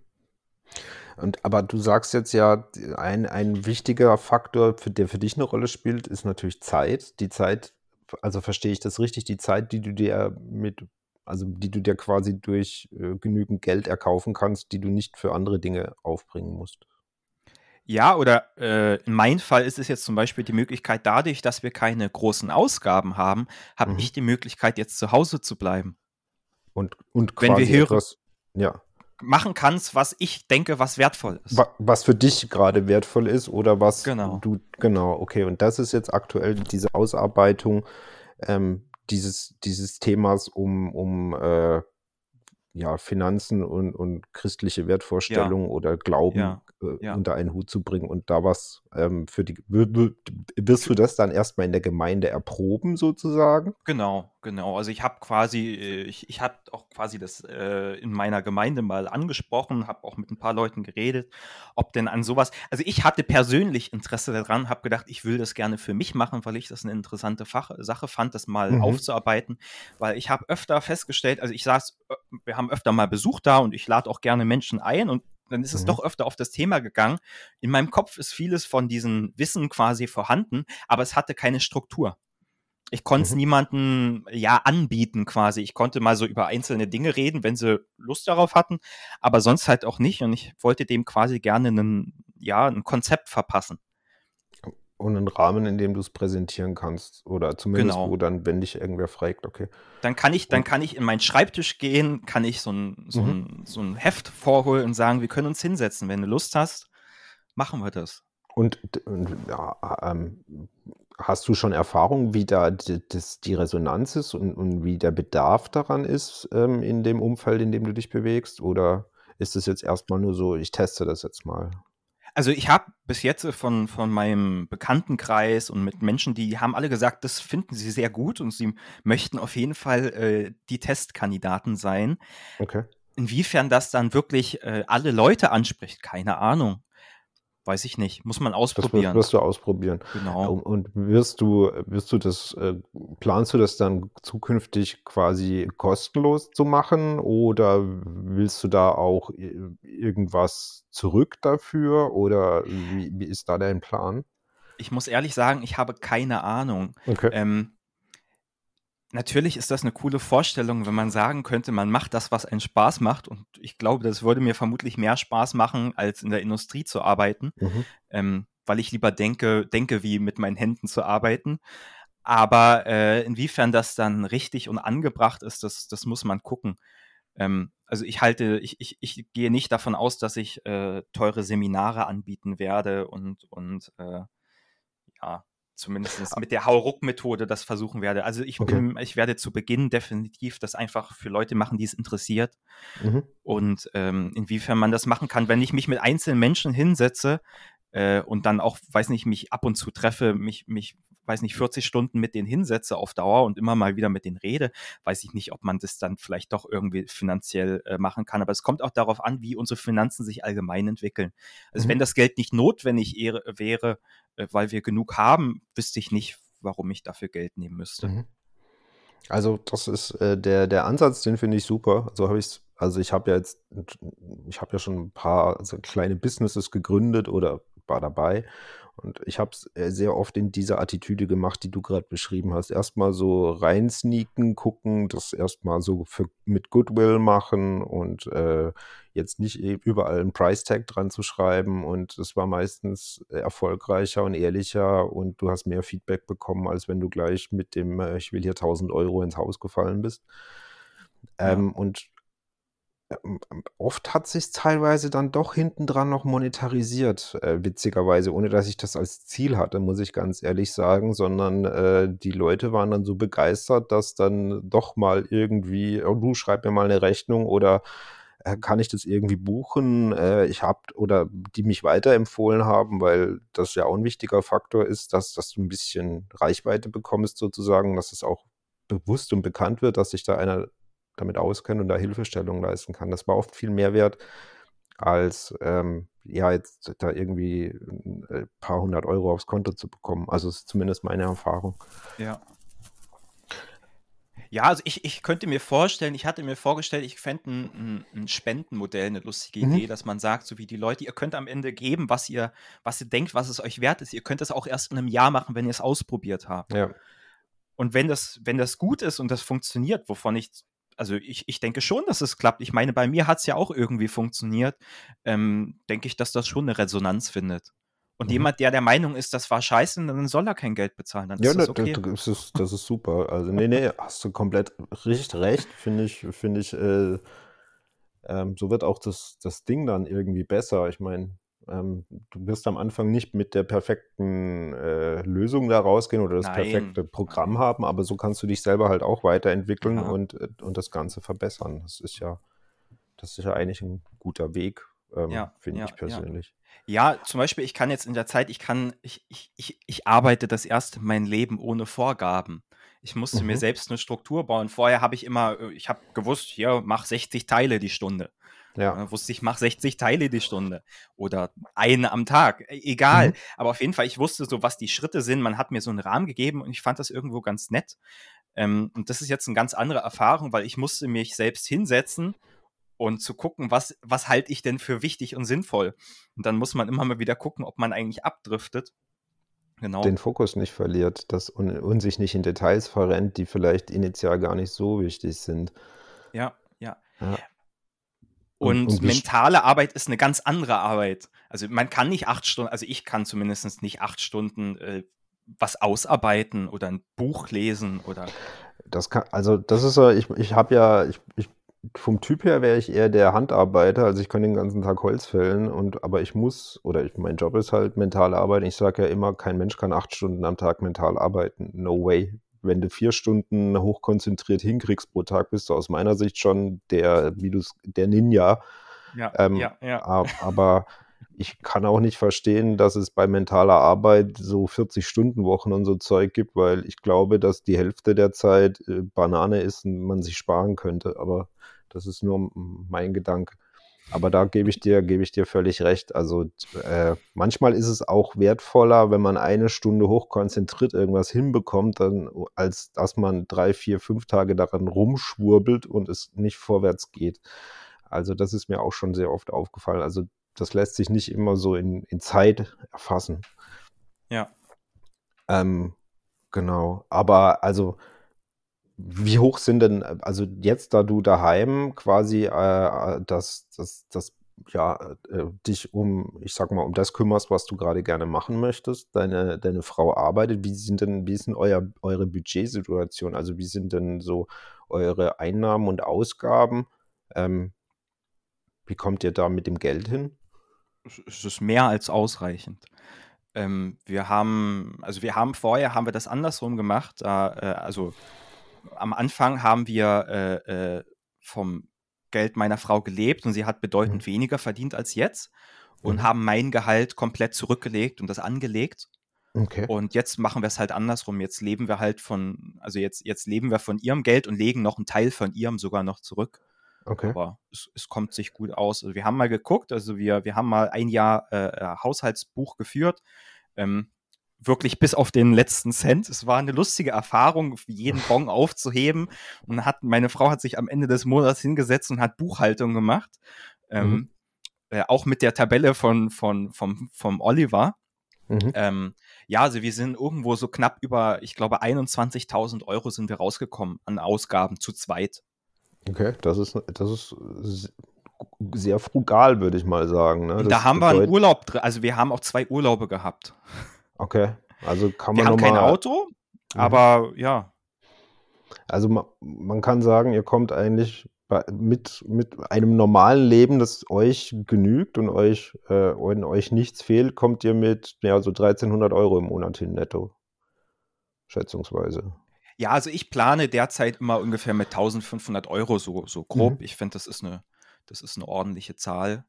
Und aber du sagst jetzt ja, ein, ein wichtiger Faktor, für, der für dich eine Rolle spielt, ist natürlich Zeit. Die Zeit, also verstehe ich das richtig, die Zeit, die du dir mit, also die du dir quasi durch äh, genügend Geld erkaufen kannst, die du nicht für andere Dinge aufbringen musst. Ja, oder äh, in meinem Fall ist es jetzt zum Beispiel die Möglichkeit, dadurch, dass wir keine großen Ausgaben haben, habe Mhm. ich die Möglichkeit, jetzt zu Hause zu bleiben. Und, und Wenn wir quasi hören- etwas, ja, Machen kannst, was ich denke, was wertvoll ist. wa- was für dich gerade wertvoll ist oder was Genau. du, genau, okay. Und das ist jetzt aktuell diese Ausarbeitung ähm, dieses, dieses Themas um, um äh, ja, Finanzen und, und christliche Wertvorstellungen oder Glauben Ja. äh, Ja. unter einen Hut zu bringen und da was ähm, für die, wirst du das dann erstmal in der Gemeinde erproben sozusagen? Genau, genau. Also ich habe quasi, äh, ich, ich habe auch quasi das äh, in meiner Gemeinde mal angesprochen, habe auch mit ein paar Leuten geredet, ob denn an sowas. Also ich hatte persönlich Interesse daran, habe gedacht, ich will das gerne für mich machen, weil ich das eine interessante Fach, Sache fand, das mal Mhm. aufzuarbeiten. Weil ich habe öfter festgestellt, also ich saß, äh, wir haben öfter mal Besuch da und ich lade auch gerne Menschen ein und dann ist es Mhm. doch öfter auf das Thema gegangen. In meinem Kopf ist vieles von diesem Wissen quasi vorhanden, aber es hatte keine Struktur. Ich konnte es Mhm. niemandem ja anbieten quasi. Ich konnte mal so über einzelne Dinge reden, wenn sie Lust darauf hatten, aber sonst halt auch nicht. Und ich wollte dem quasi gerne einen, ja, ein Konzept verpassen. Und einen Rahmen, in dem du es präsentieren kannst oder zumindest, Genau. wo dann, wenn dich irgendwer fragt, okay. Dann kann ich, dann kann ich in meinen Schreibtisch gehen, kann ich so ein, so, Mhm. ein, so ein Heft vorholen und sagen, wir können uns hinsetzen. Wenn du Lust hast, machen wir das. Und, und ja, ähm, hast du schon Erfahrung, wie da das, die Resonanz ist und, und wie der Bedarf daran ist ähm, in dem Umfeld, in dem du dich bewegst? Oder ist es jetzt erstmal nur so, ich teste das jetzt mal? Also ich habe bis jetzt von, von meinem Bekanntenkreis und mit Menschen, die haben alle gesagt, das finden sie sehr gut und sie möchten auf jeden Fall äh, die Testkandidaten sein. Okay. Inwiefern das dann wirklich äh, alle Leute anspricht, keine Ahnung. Weiß ich nicht. Muss man Das wirst, ausprobieren. du ausprobieren. Genau. Und, wirst du, wirst du das, äh, planst du das dann zukünftig quasi kostenlos zu machen oder willst du da auch irgendwas zurück dafür oder wie, wie ist da dein Plan? Ich muss ehrlich sagen, ich habe keine Ahnung. Okay. Ähm, natürlich ist das eine coole Vorstellung, wenn man sagen könnte, man macht das, was einen Spaß macht. Und ich glaube, das würde mir vermutlich mehr Spaß machen, als in der Industrie zu arbeiten, mhm. ähm, weil ich lieber denke, denke, wie mit meinen Händen zu arbeiten. Aber äh, inwiefern das dann richtig und angebracht ist, das, das muss man gucken. Ähm, also ich halte, ich, ich, ich gehe nicht davon aus, dass ich äh, teure Seminare anbieten werde und, und äh, ja, zumindest mit der Hauruck-Methode das versuchen werde. Also ich, okay. bin, ich werde zu Beginn definitiv das einfach für Leute machen, die es interessiert. Mhm. Und ähm, inwiefern man das machen kann, wenn ich mich mit einzelnen Menschen hinsetze äh, und dann auch, weiß nicht, mich ab und zu treffe, mich, mich weiß nicht, 40 Stunden mit denen hinsetze auf Dauer und immer mal wieder mit denen rede, weiß ich nicht, ob man das dann vielleicht doch irgendwie finanziell äh, machen kann. Aber es kommt auch darauf an, wie unsere Finanzen sich allgemein entwickeln. Also mhm. wenn das Geld nicht notwendig wäre, äh, weil wir genug haben, wüsste ich nicht, warum ich dafür Geld nehmen müsste. Mhm. Also das ist äh, der, der Ansatz, den finde ich super. So habe ich also ich habe ja jetzt, ich habe ja schon ein paar also kleine Businesses gegründet oder war dabei. Und ich habe es äh, sehr oft in dieser Attitüde gemacht, die du gerade beschrieben hast. Erstmal so reinsneaken, gucken, das erstmal so für, mit Goodwill machen und äh, jetzt nicht e, überall einen Price-Tag dran zu schreiben. Und es war meistens erfolgreicher und ehrlicher und du hast mehr Feedback bekommen, als wenn du gleich mit dem, äh, ich will hier 1000 Euro ins Haus gefallen bist. Ja. Und ähm, ähm, oft hat sich teilweise dann doch hinten dran noch monetarisiert, äh, witzigerweise, ohne dass ich das als Ziel hatte, muss ich ganz ehrlich sagen, sondern äh, die Leute waren dann so begeistert, dass dann doch mal irgendwie, oh, du schreib mir mal eine Rechnung oder äh, kann ich das irgendwie buchen? Äh, ich habe oder die mich weiterempfohlen haben, weil das ja auch ein wichtiger Faktor ist, dass, dass du ein bisschen Reichweite bekommst sozusagen, dass es auch bewusst und bekannt wird, dass sich da einer damit auskennt und da Hilfestellung leisten kann. Das war oft viel mehr wert, als ähm, ja jetzt da irgendwie ein äh, paar hundert Euro aufs Konto zu bekommen. Also ist zumindest meine Erfahrung. Ja. Ja, also ich, ich könnte mir vorstellen, ich hatte mir vorgestellt, ich fände ein, ein, Spendenmodell eine lustige mhm. Idee, dass man sagt, so wie die Leute, ihr könnt am Ende geben, was ihr, was ihr denkt, was es euch wert ist. Ihr könnt es auch erst in einem Jahr machen, wenn ihr es ausprobiert habt. Ja. Und wenn das, wenn das gut ist und das funktioniert, wovon ich also ich, ich denke schon, dass es klappt. Ich meine, bei mir hat es ja auch irgendwie funktioniert. Ähm, denke ich, dass das schon eine Resonanz findet. Und mhm. jemand, der der Meinung ist, das war scheiße, dann soll er kein Geld bezahlen. Dann ja, ist das, okay. das, ist, das ist super. Also, nee, nee, hast du komplett richtig recht, finde ich, finde ich, äh, ähm, so wird auch das, das Ding dann irgendwie besser. Ich meine, ähm, du wirst am Anfang nicht mit der perfekten äh, Lösung da rausgehen oder das Nein. perfekte Programm haben, aber so kannst du dich selber halt auch weiterentwickeln ja. und, äh, und das Ganze verbessern. Das ist ja, das ist ja eigentlich ein guter Weg, ähm, ja, finde ja, ich persönlich. Ja. zum Beispiel, ich kann jetzt in der Zeit, ich kann, ich, ich, ich, ich arbeite das erste mein Leben ohne Vorgaben. Ich musste mhm. mir selbst eine Struktur bauen. Vorher habe ich immer, äh, ich habe gewusst, hier, mach 60 Teile die Stunde. Ja. Äh, wusste ich, mache 60 Teile die Stunde oder eine am Tag, e, egal. Mhm. Aber auf jeden Fall, ich wusste so, was die Schritte sind. Man hat mir so einen Rahmen gegeben und ich fand das irgendwo ganz nett. Ähm, und das ist jetzt eine ganz andere Erfahrung, weil ich musste mich selbst hinsetzen und zu gucken, was, was halte ich denn für wichtig und sinnvoll. Und dann muss man immer mal wieder gucken, ob man eigentlich abdriftet. Genau. Den Fokus nicht verliert das und, und sich nicht in Details verrennt, die vielleicht initial gar nicht so wichtig sind. Ja, ja. ja. Und, und mentale Arbeit ist eine ganz andere Arbeit. Also man kann nicht acht Stunden, also ich kann zumindest nicht acht Stunden äh, was ausarbeiten oder ein Buch lesen oder. Das kann, also das ist ja, ich, ich habe ja, ich, ich, vom Typ her wäre ich eher der Handarbeiter, also ich kann den ganzen Tag Holz fällen und aber ich muss, oder ich, mein Job ist halt mentale Arbeit. Ich sage ja immer, kein Mensch kann acht Stunden am Tag mental arbeiten. No way wenn du vier Stunden hochkonzentriert hinkriegst pro Tag, bist du aus meiner Sicht schon der, wie du der Ninja. Ja, ähm, ja, ja. Aber ich kann auch nicht verstehen, dass es bei mentaler Arbeit so 40-Stunden-Wochen und so Zeug gibt, weil ich glaube, dass die Hälfte der Zeit äh, Banane ist und man sich sparen könnte. Aber das ist nur mein Gedanke. Aber da gebe ich dir, gebe ich dir völlig recht. Also äh, manchmal ist es auch wertvoller, wenn man eine Stunde hochkonzentriert irgendwas hinbekommt, dann, als dass man drei, vier, fünf Tage daran rumschwurbelt und es nicht vorwärts geht. Also das ist mir auch schon sehr oft aufgefallen. Also das lässt sich nicht immer so in, in Zeit erfassen. Ja. Ähm, genau. Aber also wie hoch sind denn, also jetzt, da du daheim quasi äh, das, das, das, ja, äh, dich um, ich sag mal, um das kümmerst, was du gerade gerne machen möchtest, deine, deine Frau arbeitet, wie sind denn, wie ist denn euer, eure Budgetsituation? Also wie sind denn so eure Einnahmen und Ausgaben? Ähm, wie kommt ihr da mit dem Geld hin? Es ist mehr als ausreichend. Ähm, wir haben, also wir haben vorher haben wir das andersrum gemacht. Äh, also am Anfang haben wir äh, äh, vom Geld meiner Frau gelebt und sie hat bedeutend mhm. weniger verdient als jetzt und mhm. haben mein Gehalt komplett zurückgelegt und das angelegt. Okay. Und jetzt machen wir es halt andersrum. Jetzt leben wir halt von, also jetzt, jetzt leben wir von ihrem Geld und legen noch einen Teil von ihrem sogar noch zurück. Okay. Aber es, es kommt sich gut aus. Also wir haben mal geguckt, also wir, wir haben mal ein Jahr äh, äh Haushaltsbuch geführt. Ähm, wirklich bis auf den letzten Cent. Es war eine lustige Erfahrung, jeden Bon aufzuheben. Und hat, meine Frau hat sich am Ende des Monats hingesetzt und hat Buchhaltung gemacht. Ähm, mhm. äh, auch mit der Tabelle von, von, vom, vom Oliver. Mhm. Ähm, ja, also wir sind irgendwo so knapp über, ich glaube, 21.000 Euro sind wir rausgekommen an Ausgaben zu zweit. Okay, das ist, das ist sehr frugal, würde ich mal sagen. Ne? da haben wir einen Urlaub drin, also wir haben auch zwei Urlaube gehabt. Okay, also kann man Wir haben kein Auto, mhm. aber ja. Also man, man kann sagen, ihr kommt eigentlich bei, mit, mit einem normalen Leben, das euch genügt und euch, äh, und euch nichts fehlt, kommt ihr mit ja, so 1300 Euro im Monat hin netto. Schätzungsweise. Ja, also ich plane derzeit immer ungefähr mit 1500 Euro so, so grob. Mhm. Ich finde, das ist eine, das ist eine ordentliche Zahl.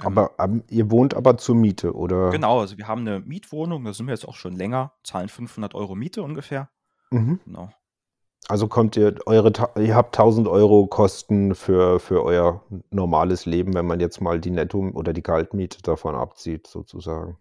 Ähm, aber ähm, ihr wohnt aber zur Miete, oder? Genau, also wir haben eine Mietwohnung, da sind wir jetzt auch schon länger, zahlen 500 Euro Miete ungefähr. Mhm. Genau. Also kommt ihr, eure, ihr habt 1000 Euro Kosten für, für euer normales Leben, wenn man jetzt mal die Netto- oder die Kaltmiete davon abzieht, sozusagen.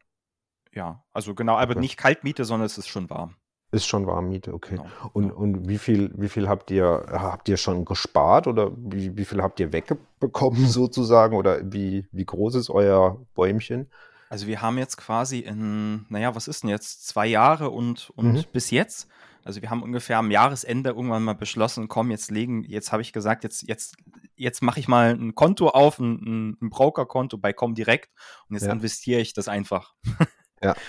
Ja, also genau, aber okay. nicht Kaltmiete, sondern es ist schon warm. Ist schon Warmmiete, okay. Genau, und, und wie viel, wie viel habt ihr, habt ihr schon gespart oder wie, wie viel habt ihr wegbekommen sozusagen? Oder wie, wie groß ist euer Bäumchen? Also wir haben jetzt quasi in, naja, was ist denn jetzt? Zwei Jahre und, und mhm. bis jetzt. Also wir haben ungefähr am Jahresende irgendwann mal beschlossen, komm, jetzt legen, jetzt habe ich gesagt, jetzt, jetzt, jetzt mache ich mal ein Konto auf, ein, ein Brokerkonto bei Comdirect und jetzt ja. investiere ich das einfach. Ja.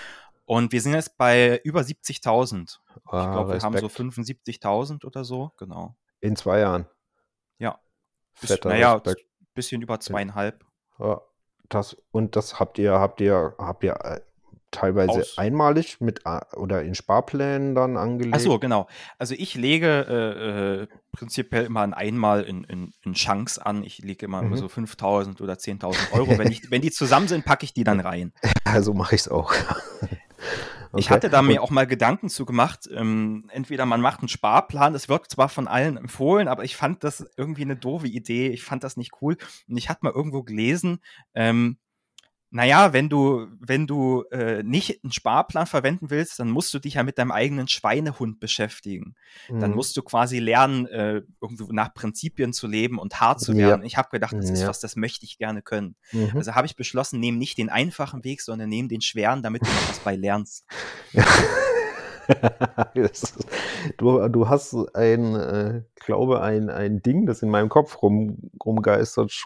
Und wir sind jetzt bei über 70.000. Ah, ich glaube, wir haben so 75.000 oder so, genau. In zwei Jahren. Ja. Bis, naja, Respekt. bisschen über zweieinhalb. Ja, das, und das habt ihr, habt ihr, habt ihr äh, teilweise Aus. einmalig mit äh, oder in Sparplänen dann angelegt? Achso, genau. Also ich lege äh, äh, prinzipiell immer ein Einmal in, in, in Chunks an. Ich lege immer, mhm. so 5.000 oder 10.000 Euro. wenn, ich, wenn die zusammen sind, packe ich die dann rein. Also mache ich es auch. Okay. Ich hatte da mir auch mal Gedanken zu gemacht. Ähm, entweder man macht einen Sparplan, das wird zwar von allen empfohlen, aber ich fand das irgendwie eine doofe Idee. Ich fand das nicht cool. Und ich hatte mal irgendwo gelesen, ähm, naja, wenn du, wenn du äh, nicht einen Sparplan verwenden willst, dann musst du dich ja mit deinem eigenen Schweinehund beschäftigen. Mhm. Dann musst du quasi lernen, äh, irgendwo nach Prinzipien zu leben und hart zu werden. Ja. Ich habe gedacht, das ja. ist was, das möchte ich gerne können. Mhm. Also habe ich beschlossen, nehme nicht den einfachen Weg, sondern nehme den schweren, damit du noch was bei lernst. du, du hast ein, äh, glaube ein, ein Ding, das in meinem Kopf rum, rumgeistert,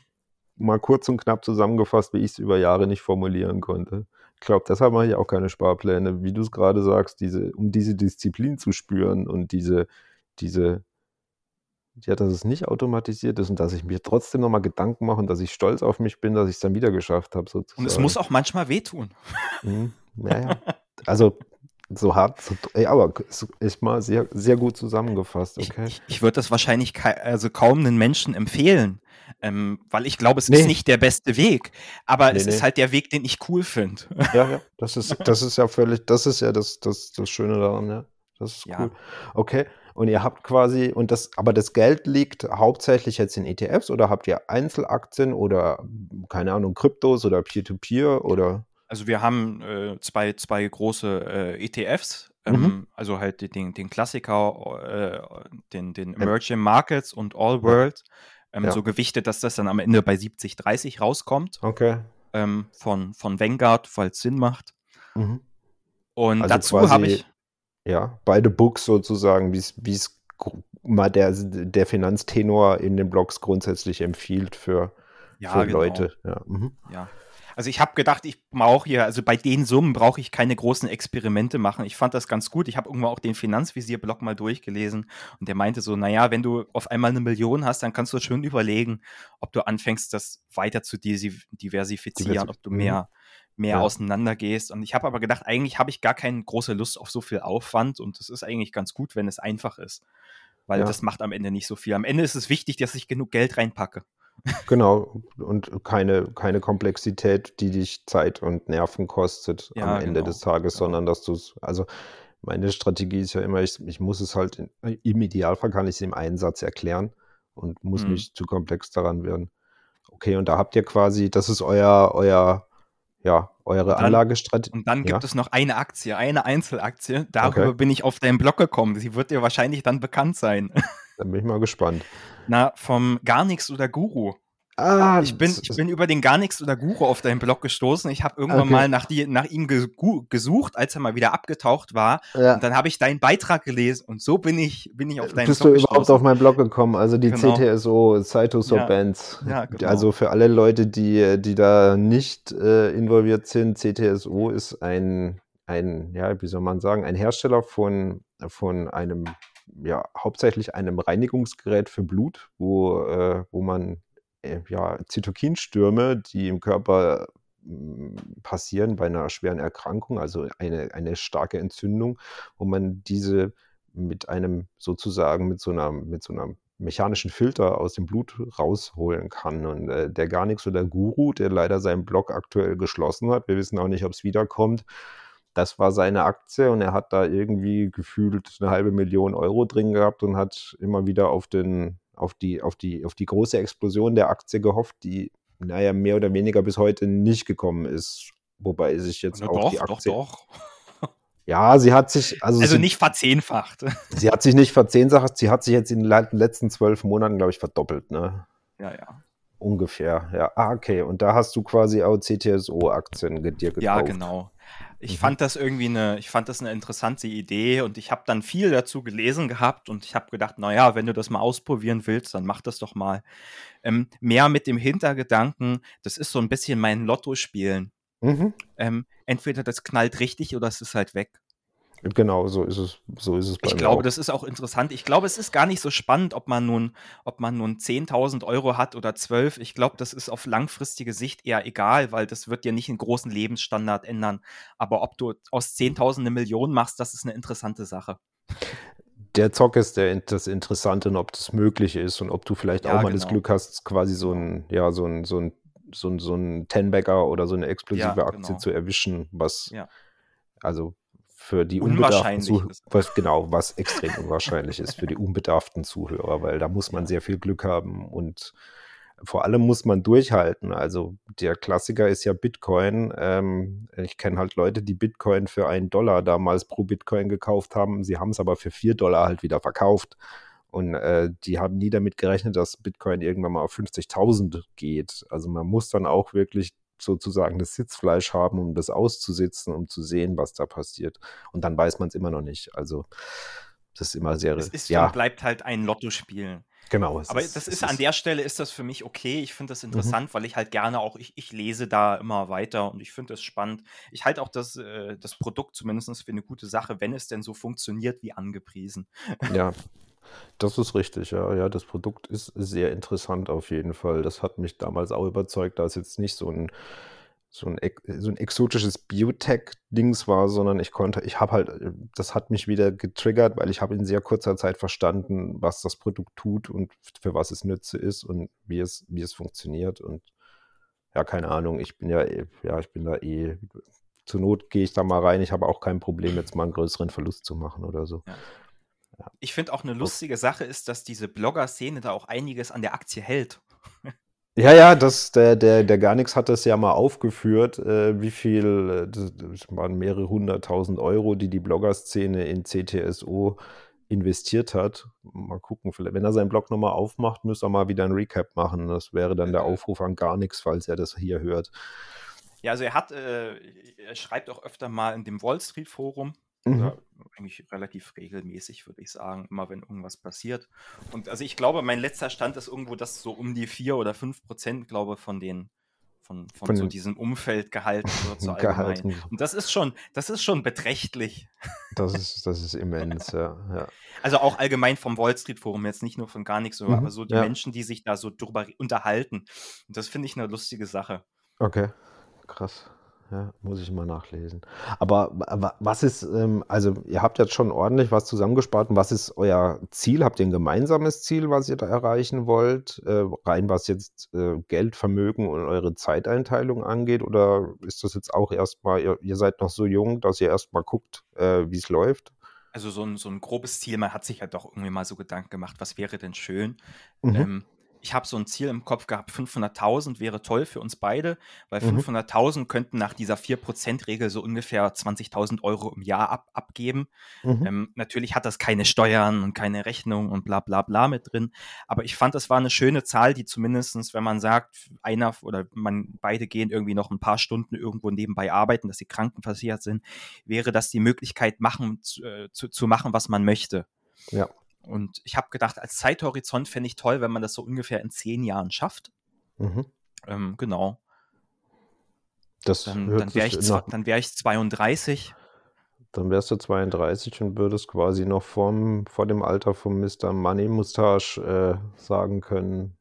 mal kurz und knapp zusammengefasst, wie ich es über Jahre nicht formulieren konnte. Ich glaube, deshalb mache ich auch keine Sparpläne, wie du es gerade sagst, diese, um diese Disziplin zu spüren und diese, diese, ja, dass es nicht automatisiert ist und dass ich mir trotzdem nochmal Gedanken mache und dass ich stolz auf mich bin, dass ich es dann wieder geschafft habe. Und es muss auch manchmal wehtun. Mhm, naja. Also so hart, so, ey, aber ist mal sehr, sehr gut zusammengefasst, okay? Ich, ich, ich würde das wahrscheinlich also kaum einen Menschen empfehlen, ähm, weil ich glaube, es nee. ist nicht der beste Weg, aber nee, es nee. ist halt der Weg, den ich cool finde. Ja, ja, das ist, das ist ja völlig, das ist ja das, das, das Schöne daran, ja. Das ist cool. Ja. Okay. Und ihr habt quasi, und das, aber das Geld liegt hauptsächlich jetzt in ETFs oder habt ihr Einzelaktien oder keine Ahnung, Kryptos oder Peer-to-Peer -Peer oder? Also wir haben äh, zwei, zwei große äh, ETFs, ähm, mhm. also halt den, den Klassiker, äh, den, den Emerging Markets und All World, ähm, ja. so gewichtet, dass das dann am Ende bei 70-30 rauskommt. Okay. Ähm, von, von Vanguard, es Sinn macht. Mhm. Und also dazu habe ich. Ja, beide Books sozusagen, wie es mal der, der Finanztenor in den Blogs grundsätzlich empfiehlt für, Ja, für genau. Leute. Ja. Mhm. Ja. Also ich habe gedacht, ich brauche hier, also bei den Summen brauche ich keine großen Experimente machen. Ich fand das ganz gut. Ich habe irgendwann auch den Finanzvisier-Blog mal durchgelesen und der meinte so, naja, wenn du auf einmal eine Million hast, dann kannst du schön überlegen, ob du anfängst, das weiter zu diversifizieren, Diversi- ob du Mhm. mehr, mehr Ja. auseinander gehst. Und ich habe aber gedacht, eigentlich habe ich gar keine große Lust auf so viel Aufwand und es ist eigentlich ganz gut, wenn es einfach ist. Weil Ja. das macht am Ende nicht so viel. Am Ende ist es wichtig, dass ich genug Geld reinpacke. Genau, und keine, keine Komplexität, die dich Zeit und Nerven kostet am Ja, Ende genau, des Tages, genau. sondern dass du es, also meine Strategie ist ja immer, ich, ich muss es halt, in, im Idealfall kann ich es im Einsatz erklären und muss Mhm. nicht zu komplex daran werden. Okay, und da habt ihr quasi, das ist euer, euer, ja, eure dann- Anlagestrategie. Und dann gibt Ja? es noch eine Aktie, eine Einzelaktie. Darüber Okay. bin ich auf deinen Blog gekommen. Sie wird dir wahrscheinlich dann bekannt sein. Da bin ich mal gespannt. Na, vom Gar nichts oder Guru. Ah, Ich bin, ich bin über den Gar nichts oder Guru auf deinen Blog gestoßen. Ich habe irgendwann Okay. mal nach, die, nach ihm gesucht, als er mal wieder abgetaucht war. ja. Und dann habe ich deinen Beitrag gelesen und so bin ich, bin ich auf deinen Bist Blog du überhaupt gestoßen. auf meinen Blog gekommen? Also die Genau. CTSO, Cytoso Ja. Bands. Ja, genau. Also für alle Leute, die, die da nicht äh, involviert sind, CTSO ist ein, ein, ja, wie soll man sagen, ein Hersteller von, von einem, ja, hauptsächlich einem Reinigungsgerät für Blut, wo, äh, wo man äh, ja, Zytokinstürme, die im Körper mh, passieren bei einer schweren Erkrankung, also eine, eine starke Entzündung, wo man diese mit einem sozusagen mit so einer mit so einer mechanischen Filter aus dem Blut rausholen kann. Und äh, der gar nichts oder Guru, der leider seinen Blog aktuell geschlossen hat, wir wissen auch nicht, ob es wiederkommt. Das war seine Aktie und er hat da irgendwie gefühlt eine halbe Million Euro drin gehabt und hat immer wieder auf den auf die auf die auf die große Explosion der Aktie gehofft, die naja mehr oder weniger bis heute nicht gekommen ist. Wobei sich jetzt Na auch doch, die doch, Aktie doch. ja, sie hat sich, also, Also sie, nicht verzehnfacht. sie hat sich nicht verzehnfacht, sie hat sich jetzt in den le- letzten zwölf Monaten, glaube ich, verdoppelt, ne? ja, ja. Ungefähr, ja. Ah, okay. Und da hast du quasi auch CTSO-Aktien dir gekauft. Ja, genau. Ich Mhm. fand das irgendwie eine, ich fand das eine interessante Idee und ich habe dann viel dazu gelesen gehabt und ich habe gedacht, naja, wenn du das mal ausprobieren willst, dann mach das doch mal. Ähm, mehr mit dem Hintergedanken, das ist so ein bisschen mein Lotto-Spielen. Mhm. Ähm, entweder das knallt richtig oder es ist halt weg. Genau, so ist es, so ist es bei Ich glaube, auch. das ist auch interessant. Ich glaube, es ist gar nicht so spannend, ob man nun, ob man nun 10.000 Euro hat oder 12. Ich glaube, das ist auf langfristige Sicht eher egal, weil das wird dir nicht einen großen Lebensstandard ändern. Aber ob du aus 10.000 eine Million machst, das ist eine interessante Sache. Der Zock ist der, das Interessante und ob das möglich ist und ob du vielleicht Ja, auch mal das genau. Glück hast, quasi so ein, ja, so ein, so ein, so ein, so ein Ten-Bagger oder so eine explosive Ja, Aktie genau. zu erwischen, was, Ja. also für die unbedarften Unwahrscheinlich Zuhörer, was, genau, was extrem unwahrscheinlich ist für die unbedarften Zuhörer, weil da muss man sehr viel Glück haben und vor allem muss man durchhalten. Also der Klassiker ist ja Bitcoin. Ähm, ich kenne halt Leute, die Bitcoin für einen Dollar damals pro Bitcoin gekauft haben. Sie haben es aber für vier Dollar halt wieder verkauft. Und äh, die haben nie damit gerechnet, dass Bitcoin irgendwann mal auf 50.000 geht. Also man muss dann auch wirklich sozusagen das Sitzfleisch haben, um das auszusitzen, um zu sehen, was da passiert. Und dann weiß man es immer noch nicht. Also das ist immer sehr, Es ist ja, und bleibt halt ein Lottospielen. genau. Aber das es ist an der Stelle ist das für mich okay. Ich finde Mhm. das interessant, weil ich halt gerne auch, ich, ich lese da immer weiter und ich finde das spannend. Ich halte auch das, äh, das Produkt zumindest für eine gute Sache, wenn es denn so funktioniert wie angepriesen. Ja, das ist richtig, ja. Ja, das Produkt ist sehr interessant auf jeden Fall. Das hat mich damals auch überzeugt, da es jetzt nicht so ein, so ein, so ein exotisches Biotech-Dings war, sondern ich konnte, ich habe halt, das hat mich wieder getriggert, weil ich habe in sehr kurzer Zeit verstanden, was das Produkt tut und für was es Nütze ist und wie es, wie es funktioniert. Und ja, keine Ahnung, ich bin ja, ja, ich bin da eh, zur Not gehe ich da mal rein. Ich habe auch kein Problem, jetzt mal einen größeren Verlust zu machen oder so. Ich finde auch eine lustige Sache ist, dass diese Blogger-Szene da auch einiges an der Aktie hält. Ja, ja, das, der, der, der Garnix hat das ja mal aufgeführt, äh, wie viel, äh, das, waren mehrere hunderttausend Euro, die die Blogger-Szene in CTSO investiert hat. Mal gucken, vielleicht, wenn er seinen Blog nochmal aufmacht, müsste er mal wieder ein Recap machen. Das wäre dann der Äh. Aufruf an Garnix, falls er das hier hört. Ja, also er hat, äh, er schreibt auch öfter mal in dem Wall Street Forum Mhm. eigentlich relativ regelmäßig, würde ich sagen, immer wenn irgendwas passiert. Und also ich glaube, mein letzter Stand ist irgendwo, dass so um die 4 oder 5 Prozent, glaube von den von, von, von so diesem Umfeld gehalten wird so gehalten. Und das ist schon, das ist schon beträchtlich. Das ist, das ist immens, ja, ja. Also auch allgemein vom Wall Street Forum, jetzt nicht nur von gar nichts, so, mhm, aber so die ja. Menschen, die sich da so drüber unterhalten. Und das finde ich eine lustige Sache. Okay, krass. Ja, muss ich mal nachlesen. Aber was ist, ähm, also ihr habt jetzt schon ordentlich was zusammengespart. Und was ist euer Ziel? Habt ihr ein gemeinsames Ziel, was ihr da erreichen wollt? Äh, rein was jetzt äh, Geld, Vermögen und eure Zeiteinteilung angeht? Oder ist das jetzt auch erstmal, ihr, ihr seid noch so jung, dass ihr erstmal guckt, äh, wie es läuft? Also so ein, so ein grobes Ziel, man hat sich ja doch irgendwie mal so Gedanken gemacht, was wäre denn schön? Mhm. Ähm, ich habe so ein Ziel im Kopf gehabt, 500.000 wäre toll für uns beide, weil mhm. 500.000 könnten nach dieser 4%-Regel so ungefähr 20.000 Euro im Jahr ab, abgeben. Mhm. Ähm, natürlich hat das keine Steuern und keine Rechnung und bla bla bla mit drin, aber ich fand, das war eine schöne Zahl, die zumindestens, wenn man sagt, einer oder man beide gehen irgendwie noch ein paar Stunden irgendwo nebenbei arbeiten, dass sie krankenversichert sind, wäre das die Möglichkeit machen, zu, äh, zu, zu machen, was man möchte. Ja. Und ich habe gedacht, als Zeithorizont fände ich toll, wenn man das so ungefähr in zehn Jahren schafft. Mhm. Ähm, genau. Das dann dann wäre ich, wär ich 32. Dann wärst du 32 und würdest quasi noch vorm, vor dem Alter von Mr. Money Mustache äh, sagen können,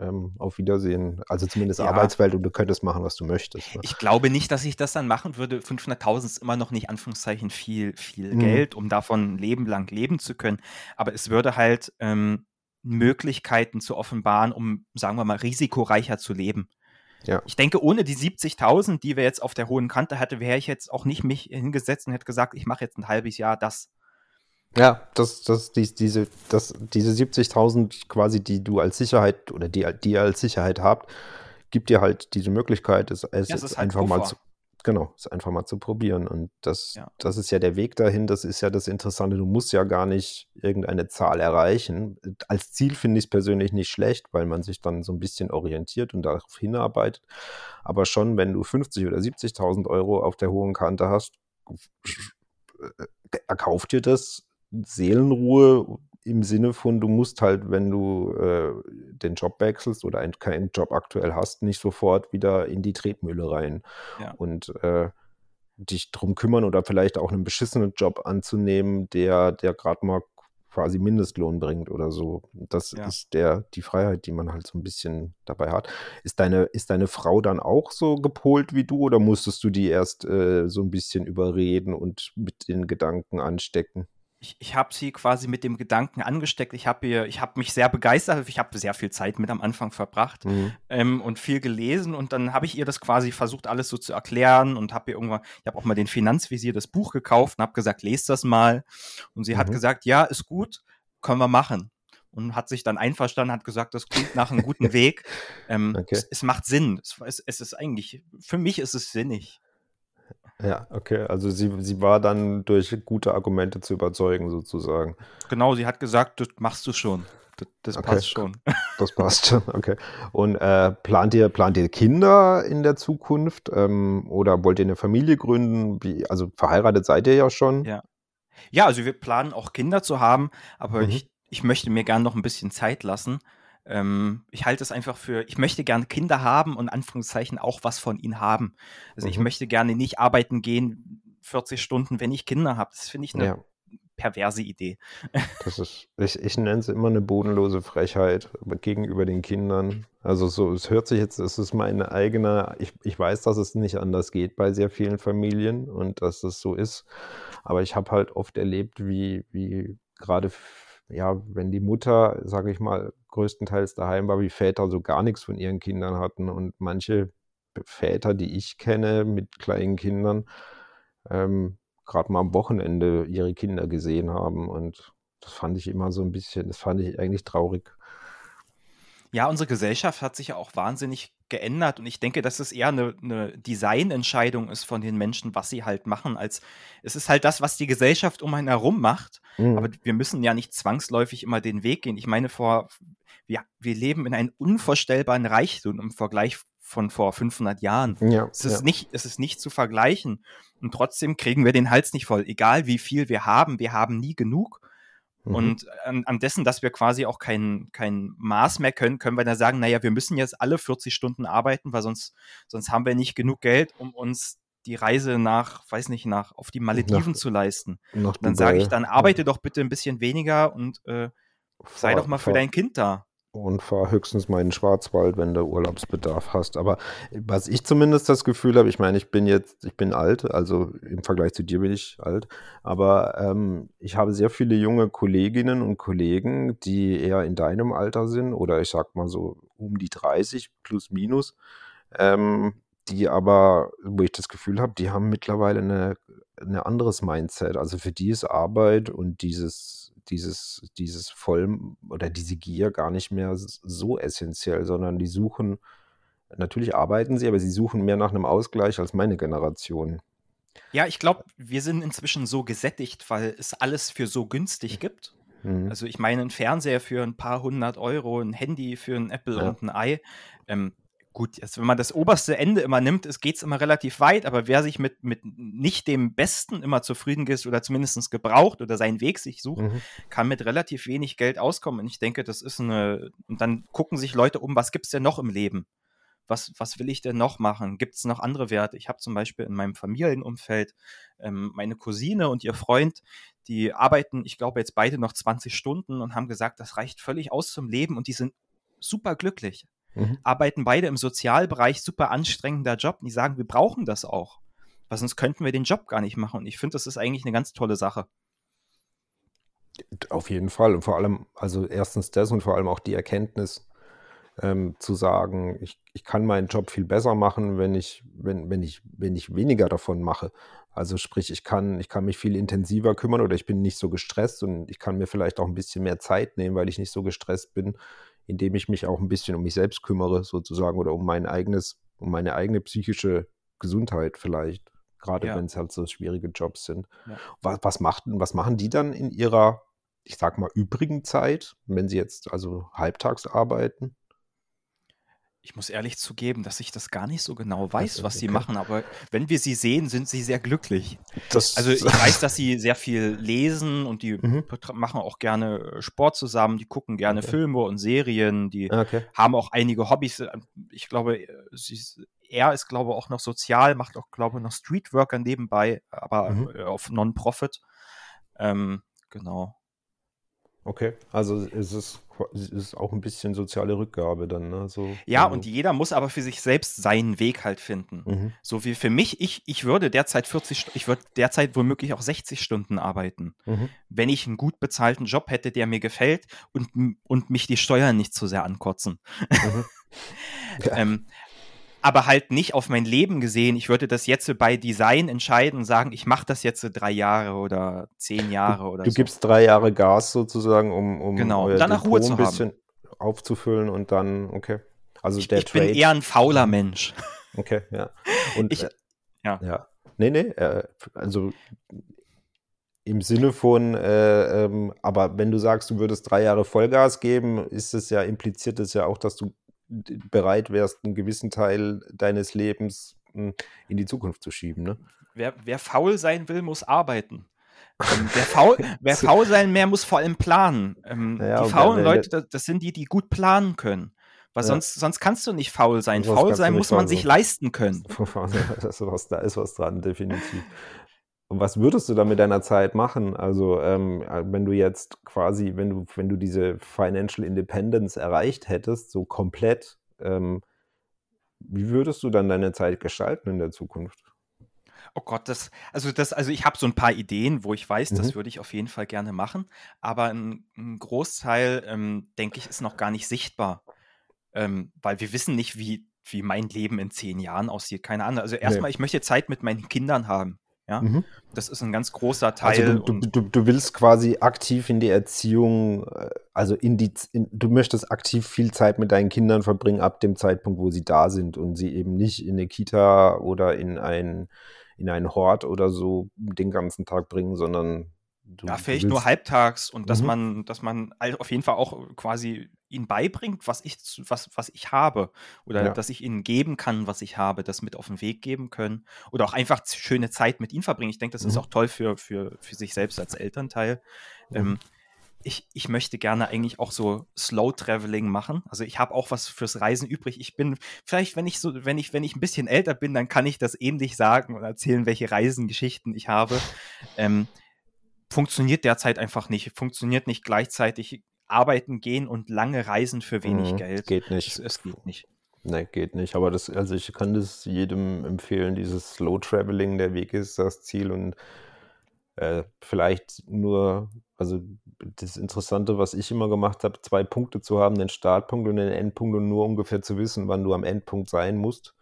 ähm, auf Wiedersehen. Also zumindest ja. Arbeitswelt und du könntest machen, was du möchtest. Ne? Ich glaube nicht, dass ich das dann machen würde. 500.000 ist immer noch nicht, Anführungszeichen, viel, viel mhm. Geld, um davon ein Leben lang leben zu können. Aber es würde halt ähm, Möglichkeiten zu offenbaren, um, sagen wir mal, risikoreicher zu leben. Ja. Ich denke, ohne die 70.000, die wir jetzt auf der hohen Kante hatten, wäre ich jetzt auch nicht mich hingesetzt und hätte gesagt, ich mache jetzt ein halbes Jahr das. Ja, das, das, die, diese, das, diese 70.000 quasi, die du als Sicherheit oder die, die ihr als Sicherheit habt, gibt dir halt diese Möglichkeit, es, es, ja, ist halt einfach mal zu, genau, es einfach mal zu probieren. Und das, ja. das ist ja der Weg dahin, das ist ja das Interessante. Du musst ja gar nicht irgendeine Zahl erreichen. Als Ziel finde ich es persönlich nicht schlecht, weil man sich dann so ein bisschen orientiert und darauf hinarbeitet. Aber schon, wenn du 50 oder 70.000 Euro auf der hohen Kante hast, äh, erkauft dir das Seelenruhe im Sinne von, du musst halt, wenn du äh, den Job wechselst oder einen, keinen Job aktuell hast, nicht sofort wieder in die Tretmühle rein ja. und äh, dich drum kümmern oder vielleicht auch einen beschissenen Job anzunehmen, der, der gerade mal quasi Mindestlohn bringt oder so. Das ja. ist der, die Freiheit, die man halt so ein bisschen dabei hat. Ist deine, ist deine Frau dann auch so gepolt wie du oder musstest du die erst äh, so ein bisschen überreden und mit den Gedanken anstecken? Ich, ich habe sie quasi mit dem Gedanken angesteckt. Ich habe ich habe mich sehr begeistert. Ich habe sehr viel Zeit mit am Anfang verbracht mhm. ähm, und viel gelesen. Und dann habe ich ihr das quasi versucht, alles so zu erklären und habe ihr irgendwann, ich habe auch mal den Finanzvisier das Buch gekauft und habe gesagt, lest das mal. Und sie mhm. hat gesagt, ja, ist gut, können wir machen. Und hat sich dann einverstanden, hat gesagt, das klingt nach einem guten Weg. Ähm, okay. es, es, macht Sinn. Es, es ist eigentlich, für mich ist es sinnig. Ja, okay. Also sie, sie war dann durch gute Argumente zu überzeugen, sozusagen. Genau, sie hat gesagt, das machst du schon. Das, das okay. passt schon. Das passt schon, okay. Und äh, plant, ihr, plant ihr Kinder in der Zukunft ähm, oder wollt ihr eine Familie gründen? Wie, also verheiratet seid ihr ja schon. Ja. Ja, also wir planen auch Kinder zu haben, aber mhm. ich, ich möchte mir gerne noch ein bisschen Zeit lassen. Ähm, ich halte es einfach für, ich möchte gerne Kinder haben und Anführungszeichen auch was von ihnen haben. Also mhm. ich möchte gerne nicht arbeiten gehen 40 Stunden, wenn ich Kinder habe. Das finde ich eine ja. perverse Idee. Das ist, ich, ich nenne es immer eine bodenlose Frechheit gegenüber den Kindern. Also so, es hört sich jetzt, es ist meine eigene, ich, ich weiß, dass es nicht anders geht bei sehr vielen Familien und dass es so ist. Aber ich habe halt oft erlebt, wie, wie gerade ja, wenn die Mutter, sage ich mal, größtenteils daheim war, wie Väter so gar nichts von ihren Kindern hatten und manche Väter, die ich kenne mit kleinen Kindern, ähm, gerade mal am Wochenende ihre Kinder gesehen haben und das fand ich immer so ein bisschen, das fand ich eigentlich traurig. Ja, unsere Gesellschaft hat sich ja auch wahnsinnig geändert und ich denke, dass es eher eine, eine Designentscheidung ist von den Menschen, was sie halt machen, als es ist halt das, was die Gesellschaft um einen herum macht. Mhm. Aber wir müssen ja nicht zwangsläufig immer den Weg gehen. Ich meine, vor, wir, wir leben in einem unvorstellbaren Reichtum im Vergleich von vor 500 Jahren. Ja, Es ist, ja. nicht, es ist nicht zu vergleichen. Und trotzdem kriegen wir den Hals nicht voll. Egal wie viel wir haben, wir haben nie genug. Mhm. Und an, an dessen, dass wir quasi auch kein, kein Maß mehr können, können wir dann sagen, naja, wir müssen jetzt alle 40 Stunden arbeiten, weil sonst, sonst haben wir nicht genug Geld, um uns die Reise nach, weiß nicht, nach auf die Malediven Nach- zu leisten. Dann sage ich, dann arbeite doch bitte ein bisschen weniger und äh, sei doch mal für dein Kind da. Und fahr höchstens mal in den Schwarzwald, wenn du Urlaubsbedarf hast. Aber was ich zumindest das Gefühl habe, ich meine, ich bin jetzt, ich bin alt, also im Vergleich zu dir bin ich alt, aber ähm, ich habe sehr viele junge Kolleginnen und Kollegen, die eher in deinem Alter sind oder ich sag mal so um die 30 plus minus, ähm, die aber, wo ich das Gefühl habe, die haben mittlerweile eine, eine anderes Mindset. Also für die ist Arbeit und dieses, dieses, dieses Voll oder diese Gier gar nicht mehr so essentiell, sondern die suchen, natürlich arbeiten sie, aber sie suchen mehr nach einem Ausgleich als meine Generation. Ja, ich glaube, wir sind inzwischen so gesättigt, weil es alles für so günstig gibt. Mhm. Also ich meine, ein Fernseher für ein paar hundert Euro, ein Handy für ein Apple Ja. und ein Ei. Ähm, gut, jetzt, wenn man das oberste Ende immer nimmt, geht es immer relativ weit, aber wer sich mit, mit nicht dem Besten immer zufrieden ist oder zumindest gebraucht oder seinen Weg sich sucht, Mhm. kann mit relativ wenig Geld auskommen. Und ich denke, das ist eine. Und dann gucken sich Leute um, was gibt es denn noch im Leben? Was, was will ich denn noch machen? Gibt es noch andere Werte? Ich habe zum Beispiel in meinem Familienumfeld ähm, meine Cousine und ihr Freund, die arbeiten, ich glaube, jetzt beide noch 20 Stunden und haben gesagt, das reicht völlig aus zum Leben und die sind super glücklich. Mhm. Arbeiten beide im Sozialbereich, super anstrengender Job. Und die sagen, wir brauchen das auch. Weil sonst könnten wir den Job gar nicht machen. Und ich finde, das ist eigentlich eine ganz tolle Sache. Auf jeden Fall. Und vor allem, also erstens das und vor allem auch die Erkenntnis, ähm, zu sagen, ich, ich kann meinen Job viel besser machen, wenn ich, wenn, wenn ich, wenn ich weniger davon mache. Also sprich, ich kann, ich kann mich viel intensiver kümmern oder ich bin nicht so gestresst und ich kann mir vielleicht auch ein bisschen mehr Zeit nehmen, weil ich nicht so gestresst bin, indem ich mich auch ein bisschen um mich selbst kümmere, sozusagen, oder um mein eigenes, um meine eigene psychische Gesundheit vielleicht, gerade Ja. wenn es halt so schwierige Jobs sind. Ja. Was, was, macht, was machen die dann in ihrer, ich sag mal, übrigen Zeit, wenn sie jetzt also halbtags arbeiten? Ich muss ehrlich zugeben, dass ich das gar nicht so genau weiß, was sie machen, aber wenn wir sie sehen, sind sie sehr glücklich. Das, Also ich weiß, dass sie sehr viel lesen und die Mhm. machen auch gerne äh, Sport zusammen, die gucken gerne Okay. Filme und Serien, die Ah, okay. haben auch einige Hobbys. Äh, Ich glaube, äh, sie er ist, glaube ich, auch noch sozial, macht auch, glaube ich, noch Streetworker nebenbei, aber Mhm. auf Non-Profit. Ähm, genau. Okay, also es ist, es ist auch ein bisschen soziale Rückgabe dann, ne? So, Ja, und jeder muss aber für sich selbst seinen Weg halt finden. Mhm. So wie für mich, ich, ich würde derzeit 40, Stu- ich würde derzeit womöglich auch 60 Stunden arbeiten, Mhm. wenn ich einen gut bezahlten Job hätte, der mir gefällt und, und mich die Steuern nicht zu sehr ankotzen. Mhm. Ja. Ähm, aber halt nicht auf mein Leben gesehen. Ich würde das jetzt bei Design entscheiden und sagen, ich mache das jetzt drei Jahre oder zehn Jahre oder Du so. gibst drei Jahre Gas sozusagen, um, um Genau, euer danach Depot Ruhe ein zu haben. bisschen aufzufüllen und dann, okay. Also Ich, der ich bin Trade, eher ein fauler Mensch. okay, ja. Und Ich- äh, ja. ja. Nee, nee, äh, also im Sinne von, äh, ähm, aber wenn du sagst, du würdest drei Jahre Vollgas geben, ist es ja, impliziert es ja auch, dass du bereit wärst, einen gewissen Teil deines Lebens mh, in die Zukunft zu schieben, ne? Wer, wer faul sein will, muss arbeiten. Ähm, wer, faul, wer faul sein mehr muss vor allem planen. Ähm, Ja, die faulen Leute, das, das sind die, die gut planen können. Weil Ja. sonst, sonst kannst du nicht faul sein. Sonst Faul sein muss man faul sich leisten können. da ist was dran, definitiv. Und was würdest du dann mit deiner Zeit machen? Also, ähm, wenn du jetzt quasi, wenn du, wenn du diese Financial Independence erreicht hättest, so komplett, ähm, wie würdest du dann deine Zeit gestalten in der Zukunft? Oh Gott, das, also das, also ich habe so ein paar Ideen, wo ich weiß, das Mhm. würde ich auf jeden Fall gerne machen, aber ein, ein Großteil, ähm, denke ich, ist noch gar nicht sichtbar, ähm, weil wir wissen nicht, wie, wie mein Leben in zehn Jahren aussieht. Keine Ahnung. Also erstmal, ich möchte Zeit mit meinen Kindern haben. Ja, Mhm. das ist ein ganz großer Teil. Also du, du, du, du willst quasi aktiv in die Erziehung, äh, also in die, in, du möchtest aktiv viel Zeit mit deinen Kindern verbringen ab dem Zeitpunkt, wo sie da sind und sie eben nicht in eine Kita oder in ein, in einen Hort oder so den ganzen Tag bringen, sondern du, Ja, vielleicht nur halbtags und dass Mhm. man, dass man auf jeden Fall auch quasi ihnen beibringt, was ich, was, was ich habe oder Ja. dass ich ihnen geben kann, was ich habe, das mit auf den Weg geben können oder auch einfach schöne Zeit mit ihnen verbringen. Ich denke, das ist Mhm. auch toll für, für, für sich selbst als Elternteil. Mhm. Ähm, ich, ich möchte gerne eigentlich auch so Slow Traveling machen. Also ich habe auch was fürs Reisen übrig. Ich bin vielleicht, wenn ich so, wenn ich, wenn ich ein bisschen älter bin, dann kann ich das ähnlich sagen und erzählen, welche Reisengeschichten ich habe. Ähm, funktioniert derzeit einfach nicht. Funktioniert nicht gleichzeitig arbeiten gehen und lange reisen für wenig Mhm. Geld. Geht Es, nicht. es geht nicht. Ne, geht nicht. Aber das, also ich kann das jedem empfehlen, dieses Slow Traveling, der Weg ist das Ziel und äh, vielleicht nur, also das Interessante, was ich immer gemacht habe, zwei Punkte zu haben, den Startpunkt und den Endpunkt und nur ungefähr zu wissen, wann du am Endpunkt sein musst,